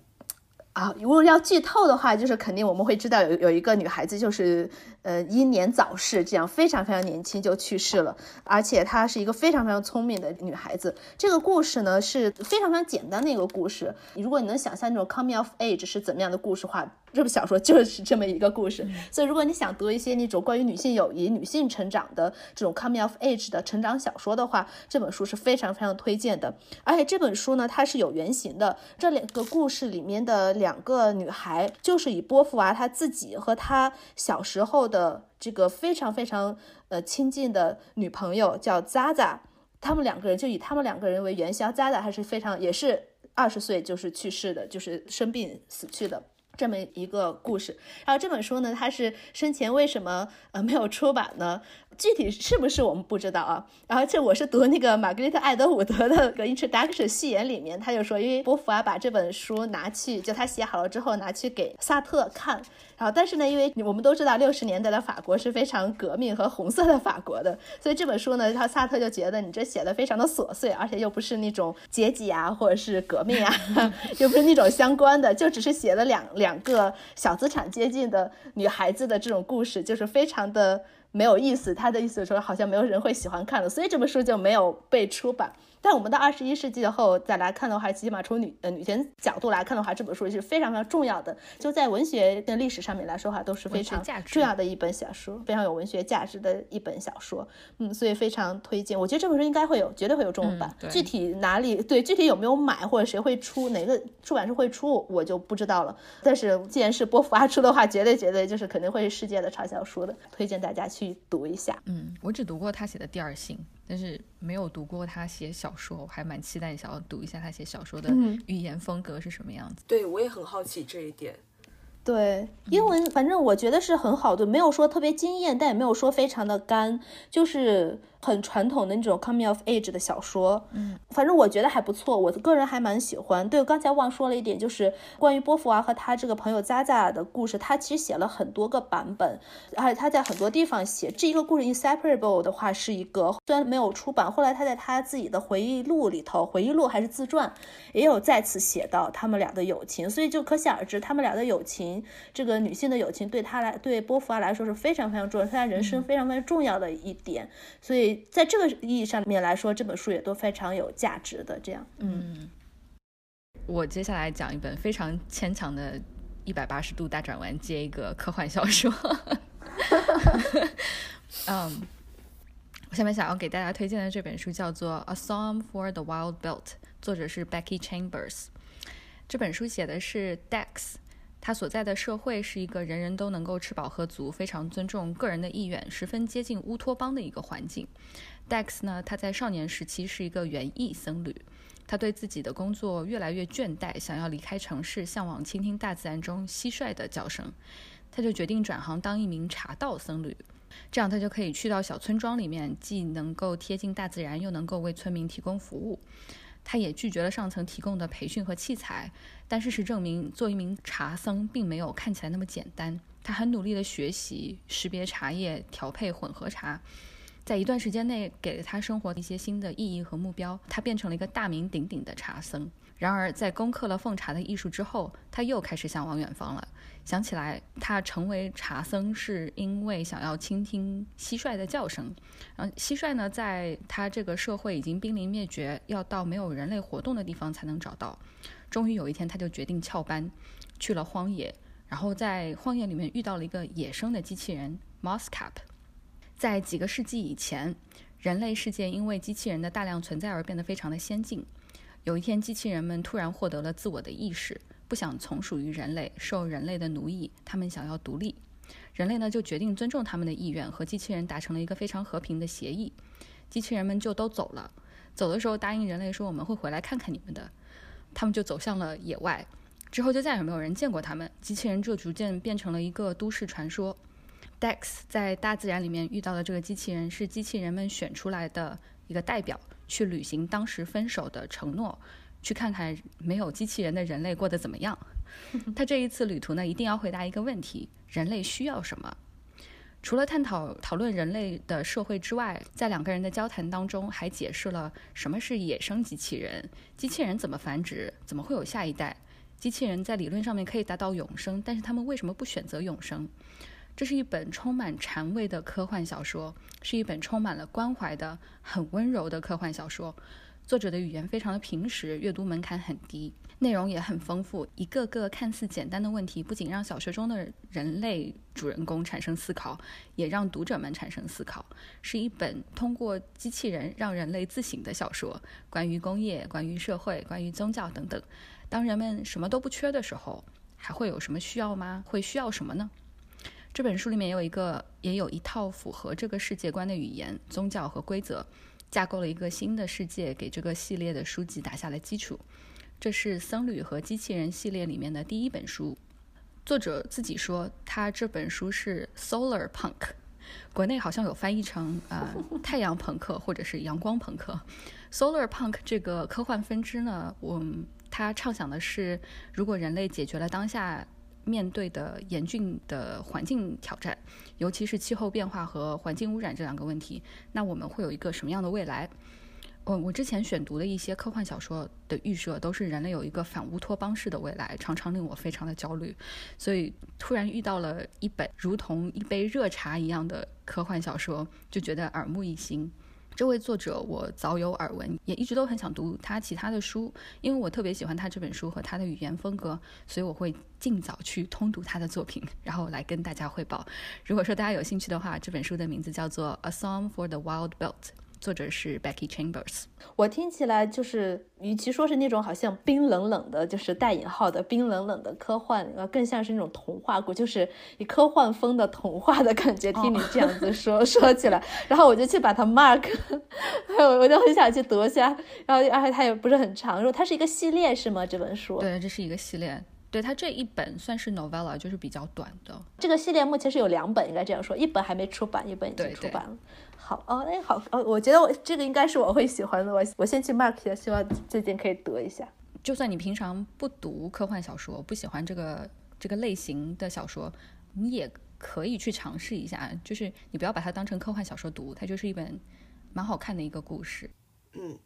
啊，如果要剧透的话，就是肯定我们会知道有有一个女孩子就是呃英年早逝，这样非常非常年轻就去世了，而且她是一个非常非常聪明的女孩子。这个故事呢是非常非常简单的一个故事，如果你能想象那种 coming of age 是怎么样的故事话，这部小说就是这么一个故事。所以如果你想读一些那种关于女性友谊、女性成长的这种 coming of age 的成长小说的话，这本书是非常非常推荐的。而且这本书呢，它是有原型的，这两个故事里面的两。两个女孩就是以波伏娃她自己和她小时候的这个非常非常呃亲近的女朋友叫扎扎，他们两个人就以他们两个人为原型，扎扎还是非常也是二十岁就是去世的，就是生病死去的这么一个故事。然后这本书呢，它是生前为什么呃没有出版呢？具体是不是我们不知道啊？然后这我是读那个玛格丽特·艾德伍德的个 introduction 序言里面，他就说，因为波伏娃把这本书拿去，就他写好了之后拿去给萨特看，然后但是呢，因为我们都知道六十年代的法国是非常革命和红色的法国的，所以这本书呢，他萨特就觉得你这写的非常的琐碎，而且又不是那种阶级啊或者是革命啊，又不是那种相关的，就只是写了两两个小资产阶级的女孩子的这种故事，就是非常的。没有意思，他的意思说好像没有人会喜欢看的，所以这本书就没有被出版。但我们到二十一世纪后再来看的话，起码从女呃女权角度来看的话，这本书是非常非常重要的。就在文学的历史上面来说的话，都是非常重要的一本小说，非常有文学价值的一本小说。嗯，所以非常推荐。我觉得这本书应该会有，绝对会有中文版。具体哪里对，具体有没有买或者谁会出，哪个出版社会出，我就不知道了。但是既然是波伏娃出的话，绝对绝对就是肯定会是世界的畅销书的，推荐大家去读一下。嗯，我只读过他写的《第二性》。但是没有读过他写小说，我还蛮期待想要读一下他写小说的语言风格是什么样子。对我也很好奇这一点。对英文，反正我觉得是很好的，没有说特别惊艳，但也没有说非常的干，就是很传统的那种 coming of age 的小说，嗯，反正我觉得还不错，我个人还蛮喜欢。对，刚才忘说了一点，就是关于波伏娃和他这个朋友 Zaza 的故事，他其实写了很多个版本，而且他在很多地方写这一个故事 inseparable 的话是一个，虽然没有出版，后来他在他自己的回忆录里头，回忆录还是自传，也有再次写到他们俩的友情，所以就可想而知，他们俩的友情，这个女性的友情对他来，对波伏娃来说是非常非常重要，是他人生非常非常重要的一点，所以。在这个意义上面来说，这本书也都非常有价值的。这样，嗯，我接下来讲一本非常牵强的一百八十度大转弯，接一个科幻小说。嗯，我下面想要给大家推荐的这本书叫做《A Song for the Wild Belt》，作者是 Becky Chambers。这本书写的是 Dex。他所在的社会是一个人人都能够吃饱喝足、非常尊重个人的意愿、十分接近乌托邦的一个环境。Dex 呢，他在少年时期是一个园艺僧侣，他对自己的工作越来越倦怠，想要离开城市，向往倾听大自然中蟋蟀的叫声。他就决定转行当一名茶道僧侣，这样他就可以去到小村庄里面，既能够贴近大自然，又能够为村民提供服务。他也拒绝了上层提供的培训和器材，但事实证明，做一名茶僧并没有看起来那么简单。他很努力地学习识别茶叶、调配混合茶，在一段时间内给了他生活一些新的意义和目标。他变成了一个大名鼎鼎的茶僧。然而，在攻克了奉茶的艺术之后，他又开始向往远方了。想起来，他成为茶僧是因为想要倾听蟋蟀的叫声。嗯，蟋蟀呢，在他这个社会已经濒临灭绝，要到没有人类活动的地方才能找到。终于有一天，他就决定翘班，去了荒野。然后在荒野里面遇到了一个野生的机器人 Moscap。在几个世纪以前，人类世界因为机器人的大量存在而变得非常的先进。有一天，机器人们突然获得了自我的意识，不想从属于人类，受人类的奴役，他们想要独立。人类呢就决定尊重他们的意愿，和机器人达成了一个非常和平的协议。机器人们就都走了，走的时候答应人类说我们会回来看看你们的。他们就走向了野外，之后就再也没有人见过他们。机器人就逐渐变成了一个都市传说。Dex 在大自然里面遇到的这个机器人是机器人们选出来的一个代表。去履行当时分手的承诺，去看看没有机器人的人类过得怎么样。他这一次旅途呢，一定要回答一个问题：人类需要什么？除了探讨讨论人类的社会之外，在两个人的交谈当中，还解释了什么是野生机器人，机器人怎么繁殖，怎么会有下一代？机器人在理论上面可以达到永生，但是他们为什么不选择永生？这是一本充满禅味的科幻小说，是一本充满了关怀的、很温柔的科幻小说。作者的语言非常的平实，阅读门槛很低，内容也很丰富。一个个看似简单的问题，不仅让小说中的人类主人公产生思考，也让读者们产生思考。是一本通过机器人让人类自省的小说，关于工业、关于社会、关于宗教等等。当人们什么都不缺的时候，还会有什么需要吗？会需要什么呢？这本书里面有一个，也有一套符合这个世界观的语言、宗教和规则，架构了一个新的世界，给这个系列的书籍打下了基础。这是僧侣和机器人系列里面的第一本书。作者自己说，他这本书是 Solar Punk，国内好像有翻译成呃太阳朋克或者是阳光朋克。Solar Punk 这个科幻分支呢，我他畅想的是，如果人类解决了当下。面对的严峻的环境挑战，尤其是气候变化和环境污染这两个问题，那我们会有一个什么样的未来？我我之前选读的一些科幻小说的预设都是人类有一个反乌托邦式的未来，常常令我非常的焦虑。所以突然遇到了一本如同一杯热茶一样的科幻小说，就觉得耳目一新。这位作者我早有耳闻，也一直都很想读他其他的书，因为我特别喜欢他这本书和他的语言风格，所以我会尽早去通读他的作品，然后来跟大家汇报。如果说大家有兴趣的话，这本书的名字叫做《A Song for the Wild Belt》。作者是 Becky Chambers。我听起来就是，与其说是那种好像冰冷冷的，就是带引号的冰冷冷的科幻，呃，更像是那种童话故，就是以科幻风的童话的感觉。听你这样子说说起来，然后我就去把它 mark，我 我就很想去读一下。然后，而且它也不是很长，说它是一个系列是吗？这本书？对，这是一个系列。对它这一本算是 novella，就是比较短的。这个系列目前是有两本，应该这样说，一本还没出版，一本已经对对出版了。好哦，哎，好哦，我觉得我这个应该是我会喜欢的，我我先去 mark 一下，希望最近可以得一下。就算你平常不读科幻小说，不喜欢这个这个类型的小说，你也可以去尝试一下。就是你不要把它当成科幻小说读，它就是一本蛮好看的一个故事。嗯，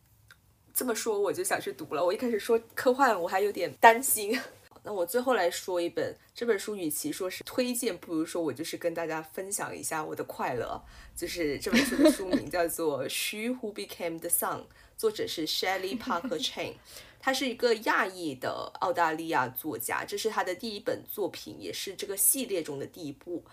这么说我就想去读了。我一开始说科幻，我还有点担心。那我最后来说一本这本书，与其说是推荐，不如说我就是跟大家分享一下我的快乐。就是这本书的书名叫做《She Who Became the Sun》，作者是 Shelley Parker Chan，他是一个亚裔的澳大利亚作家，这是他的第一本作品，也是这个系列中的第一部。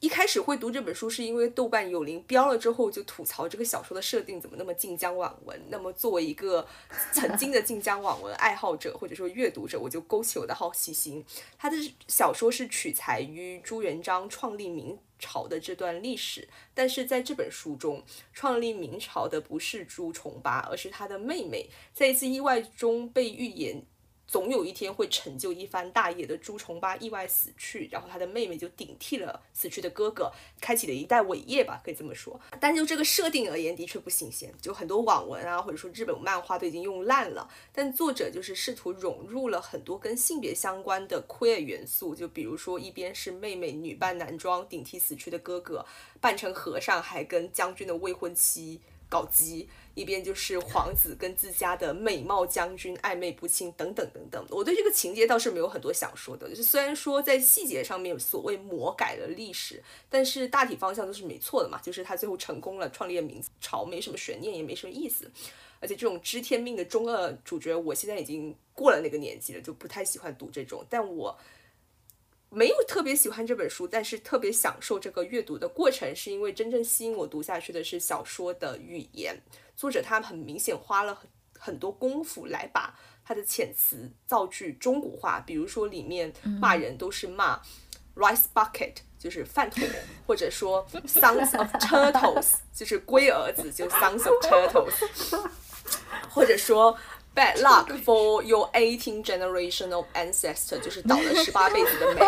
一开始会读这本书，是因为豆瓣有灵标了之后，就吐槽这个小说的设定怎么那么晋江网文。那么作为一个曾经的晋江网文爱好者或者说阅读者，我就勾起我的好奇心。他的小说是取材于朱元璋创立明朝的这段历史，但是在这本书中，创立明朝的不是朱重八，而是他的妹妹，在一次意外中被预言。总有一天会成就一番大业的朱重八意外死去，然后他的妹妹就顶替了死去的哥哥，开启了一代伟业吧，可以这么说。但就这个设定而言，的确不新鲜，就很多网文啊，或者说日本漫画都已经用烂了。但作者就是试图融入了很多跟性别相关的 queer 元素，就比如说一边是妹妹女扮男装顶替死去的哥哥，扮成和尚还跟将军的未婚妻搞基。一边就是皇子跟自家的美貌将军暧昧不清等等等等，我对这个情节倒是没有很多想说的。就是虽然说在细节上面所谓魔改了历史，但是大体方向都是没错的嘛。就是他最后成功了，创立了明朝，没什么悬念，也没什么意思。而且这种知天命的中二主角，我现在已经过了那个年纪了，就不太喜欢读这种。但我。没有特别喜欢这本书，但是特别享受这个阅读的过程，是因为真正吸引我读下去的是小说的语言。作者他很明显花了很很多功夫来把他的遣词造句中国化，比如说里面骂人都是骂 rice bucket，就是饭桶，或者说 sons of turtles，就是龟儿子，就 sons of turtles，或者说。Bad luck for your eighteen generation of ancestor，就是倒了十八辈子的霉，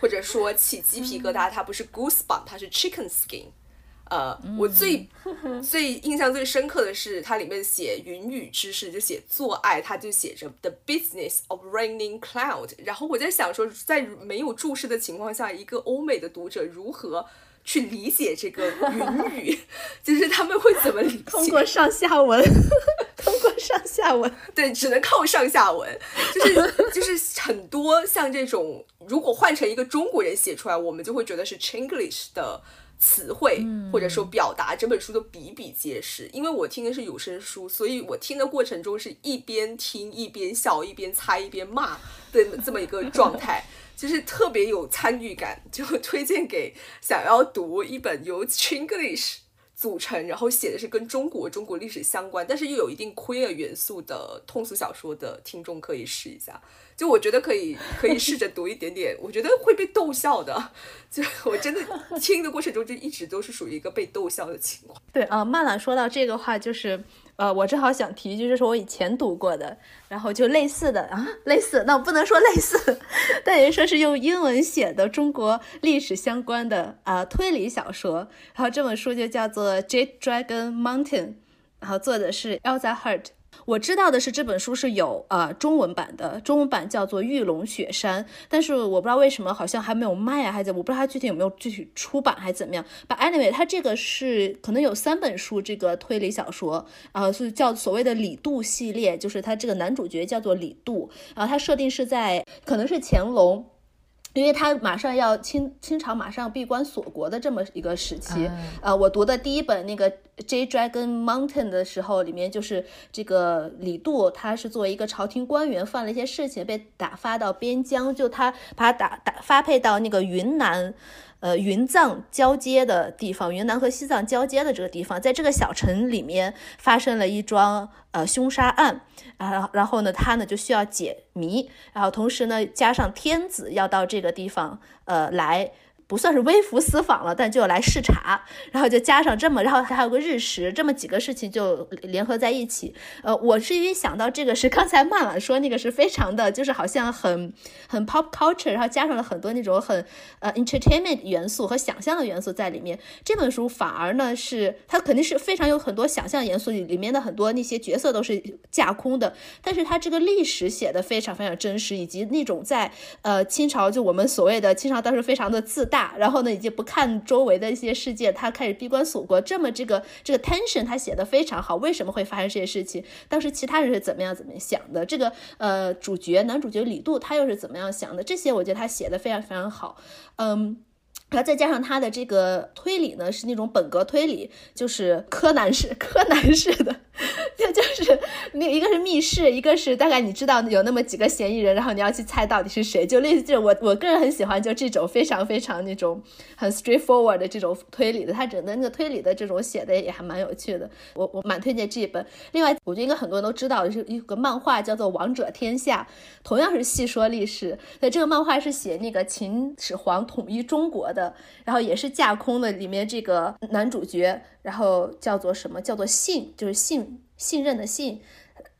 或者说起鸡皮疙瘩，它不是 goosebump，它是 chicken skin。呃，我最最印象最深刻的是它里面写云雨之事，就写做爱，它就写着 the business of raining cloud。然后我在想说，在没有注释的情况下，一个欧美的读者如何？去理解这个云雨，就是他们会怎么理解？通过上下文，通过上下文，对，只能靠上下文。就是就是很多像这种，如果换成一个中国人写出来，我们就会觉得是 Chinglish 的词汇，或者说表达，整本书都比比皆是。因为我听的是有声书，所以我听的过程中是一边听一边笑，一边猜一边骂的这么一个状态。就是特别有参与感，就推荐给想要读一本由 Chinglish 组成，然后写的是跟中国中国历史相关，但是又有一定 queer 元素的通俗小说的听众可以试一下。就我觉得可以可以试着读一点点，我觉得会被逗笑的。就我真的听的过程中，就一直都是属于一个被逗笑的情况。对啊，曼兰说到这个话，就是呃，我正好想提一句，这是我以前读过的，然后就类似的啊，类似，那我不能说类似，但也说是用英文写的中国历史相关的啊推理小说。然后这本书就叫做《Jade Dragon Mountain》，然后作者是 Elza Hart。我知道的是这本书是有呃中文版的，中文版叫做《玉龙雪山》，但是我不知道为什么好像还没有卖啊，还是我不知道它具体有没有具体出版还是怎么样。But anyway，它这个是可能有三本书，这个推理小说，呃，是叫所谓的李杜系列，就是它这个男主角叫做李杜，啊，它设定是在可能是乾隆。因为他马上要清清朝马上闭关锁国的这么一个时期，呃，我读的第一本那个《J Dragon Mountain》的时候，里面就是这个李杜，他是作为一个朝廷官员，犯了一些事情，被打发到边疆，就他把他打打发配到那个云南。呃，云藏交接的地方，云南和西藏交接的这个地方，在这个小城里面发生了一桩呃凶杀案啊，然后呢，他呢就需要解谜，然后同时呢，加上天子要到这个地方呃来不算是微服私访了，但就要来视察，然后就加上这么，然后还有个日食，这么几个事情就联合在一起。呃，我是因为想到这个是 刚才曼婉说那个是非常的，就是好像很很 pop culture，然后加上了很多那种很呃 entertainment 元素和想象的元素在里面。这本书反而呢是它肯定是非常有很多想象元素，里面的很多那些角色都是架空的，但是它这个历史写的非常非常真实，以及那种在呃清朝就我们所谓的清朝当时非常的自大。然后呢，已经不看周围的一些世界，他开始闭关锁国。这么这个这个 tension，他写的非常好。为什么会发生这些事情？当时其他人是怎么样怎么想的？这个呃，主角男主角李杜他又是怎么样想的？这些我觉得他写的非常非常好。嗯。然后再加上他的这个推理呢，是那种本格推理，就是柯南式、柯南式的，就就是那一个是密室，一个是大概你知道有那么几个嫌疑人，然后你要去猜到底是谁，就类似这种。我我个人很喜欢就这种非常非常那种很 straightforward 的这种推理的，他整个那个推理的这种写的也还蛮有趣的。我我蛮推荐这一本。另外，我觉得应该很多人都知道，是一个漫画叫做《王者天下》，同样是细说历史。对，这个漫画是写那个秦始皇统一中国的。然后也是架空的，里面这个男主角，然后叫做什么？叫做信，就是信信任的信。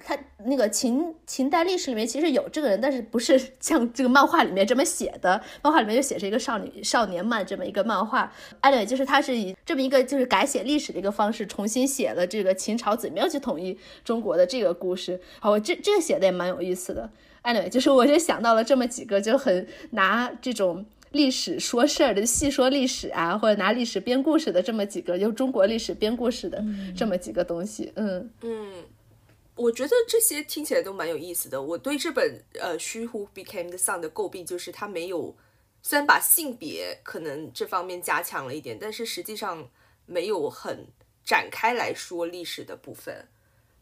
他那个秦秦代历史里面其实有这个人，但是不是 像这个漫画里面这么写的。漫画里面就写着一个少女少年漫这么一个漫画。anyway，就是他是以这么一个就是改写历史的一个方式，重新写了这个秦朝怎么样去统一中国的这个故事。好，我这这个写的也蛮有意思的。anyway，就是我就想到了这么几个，就很拿这种。历史说事儿的，细说历史啊，或者拿历史编故事的这么几个，用中国历史编故事的这么几个东西，嗯嗯，我觉得这些听起来都蛮有意思的。我对这本呃《She Who Became the Sun》的诟病就是它没有，虽然把性别可能这方面加强了一点，但是实际上没有很展开来说历史的部分。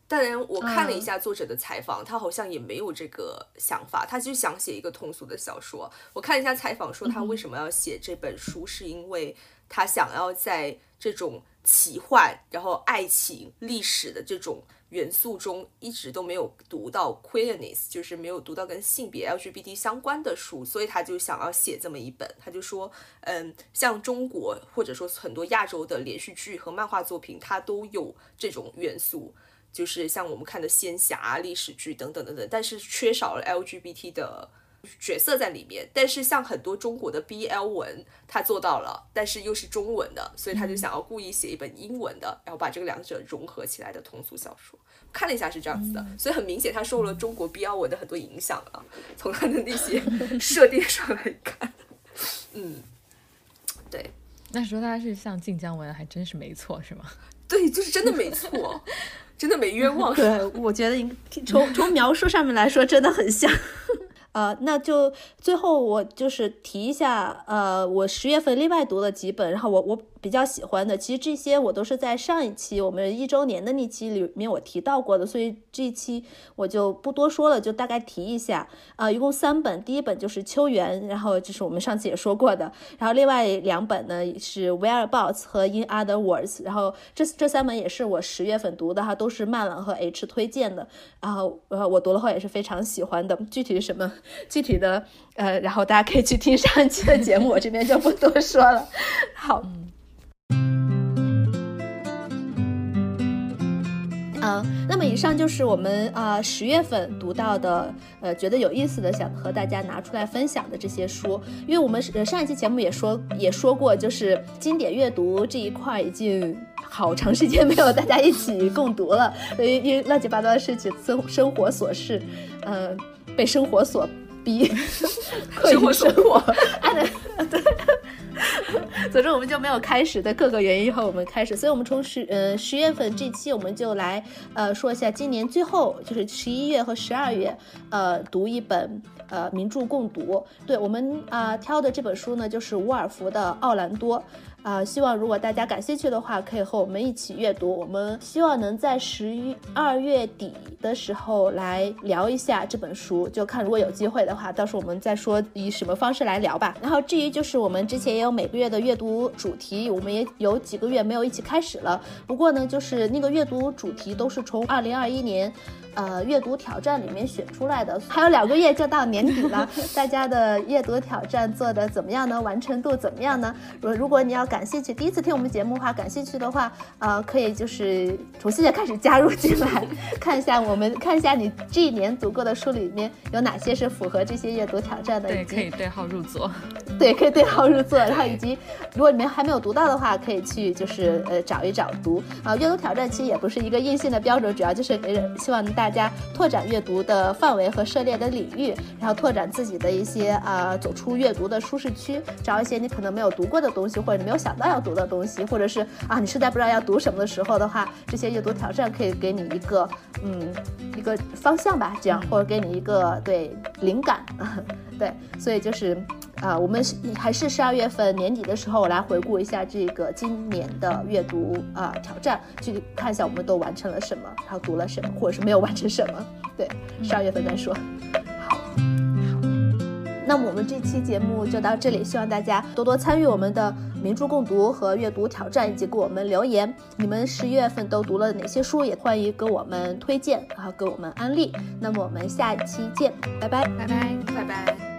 当然，我看了一下作者的采访，他好像也没有这个想法，他就想写一个通俗的小说。我看一下采访，说他为什么要写这本书，是因为他想要在这种奇幻、然后爱情、历史的这种元素中，一直都没有读到 queerness，就是没有读到跟性别 LGBT 相关的书，所以他就想要写这么一本。他就说，嗯，像中国或者说很多亚洲的连续剧和漫画作品，它都有这种元素。就是像我们看的仙侠、历史剧等等等等，但是缺少了 LGBT 的角色在里面。但是像很多中国的 BL 文，他做到了，但是又是中文的，所以他就想要故意写一本英文的，然后把这个两者融合起来的通俗小说。看了一下是这样子的，所以很明显他受了中国 BL 文的很多影响啊。从他的那些 设定上来看，嗯，对。那说他是像晋江文，还真是没错，是吗？对，就是真的没错。真的没冤枉。对，我觉得应从从描述上面来说，真的很像。呃，那就最后我就是提一下，呃，我十月份另外读了几本，然后我我。比较喜欢的，其实这些我都是在上一期我们一周年的那期里面我提到过的，所以这一期我就不多说了，就大概提一下。啊，一共三本，第一本就是《秋园》，然后就是我们上次也说过的，然后另外两本呢是《Whereabouts》和《In Other Words》，然后这这三本也是我十月份读的哈，都是曼朗和 H 推荐的，然后呃我读了后也是非常喜欢的，具体是什么具体的呃，然后大家可以去听上一期的节目，我这边就不多说了，好。那么以上就是我们啊十月份读到的，呃，觉得有意思的，想和大家拿出来分享的这些书。因为我们上一期节目也说也说过，就是经典阅读这一块已经好长时间没有大家一起共读了，因为因为乱七八糟的事情，生生活琐事，嗯，被生活所逼，生 活生活，对。总之我们就没有开始的各个原因和我们开始，所以我们从十呃十月份这期我们就来呃说一下今年最后就是十一月和十二月呃读一本呃名著共读。对我们啊挑的这本书呢就是伍尔夫的《奥兰多》。啊，希望如果大家感兴趣的话，可以和我们一起阅读。我们希望能在十一二月底的时候来聊一下这本书，就看如果有机会的话，到时候我们再说以什么方式来聊吧。然后至于就是我们之前也有每个月的阅读主题，我们也有几个月没有一起开始了。不过呢，就是那个阅读主题都是从二零二一年。呃，阅读挑战里面选出来的，还有两个月就到年底了，大家的阅读挑战做的怎么样呢？完成度怎么样呢？如如果你要感兴趣，第一次听我们节目的话，感兴趣的话，呃，可以就是从现在开始加入进来，看一下我们看一下你这一年读过的书里面有哪些是符合这些阅读挑战的，对，可以对号入座，对，可以对号入座，然后以及如果你们还没有读到的话，可以去就是呃找一找读啊。阅读挑战其实也不是一个硬性的标准，主要就是给希望大家拓展阅读的范围和涉猎的领域，然后拓展自己的一些啊走出阅读的舒适区，找一些你可能没有读过的东西，或者你没有想到要读的东西，或者是啊你实在不知道要读什么的时候的话，这些阅读挑战可以给你一个嗯一个方向吧，这样或者给你一个对灵感，对，所以就是啊我们还是十二月份年底的时候来回顾一下这个今年的阅读啊挑战，去看一下我们都完成了什么，然后读了什么，或者是没有完成什么，对，十二月份再说。那么我们这期节目就到这里，希望大家多多参与我们的名著共读和阅读挑战，以及给我们留言。你们十一月份都读了哪些书？也欢迎给我们推荐，然后给我们安利。那么我们下期见，拜拜，拜拜，拜拜。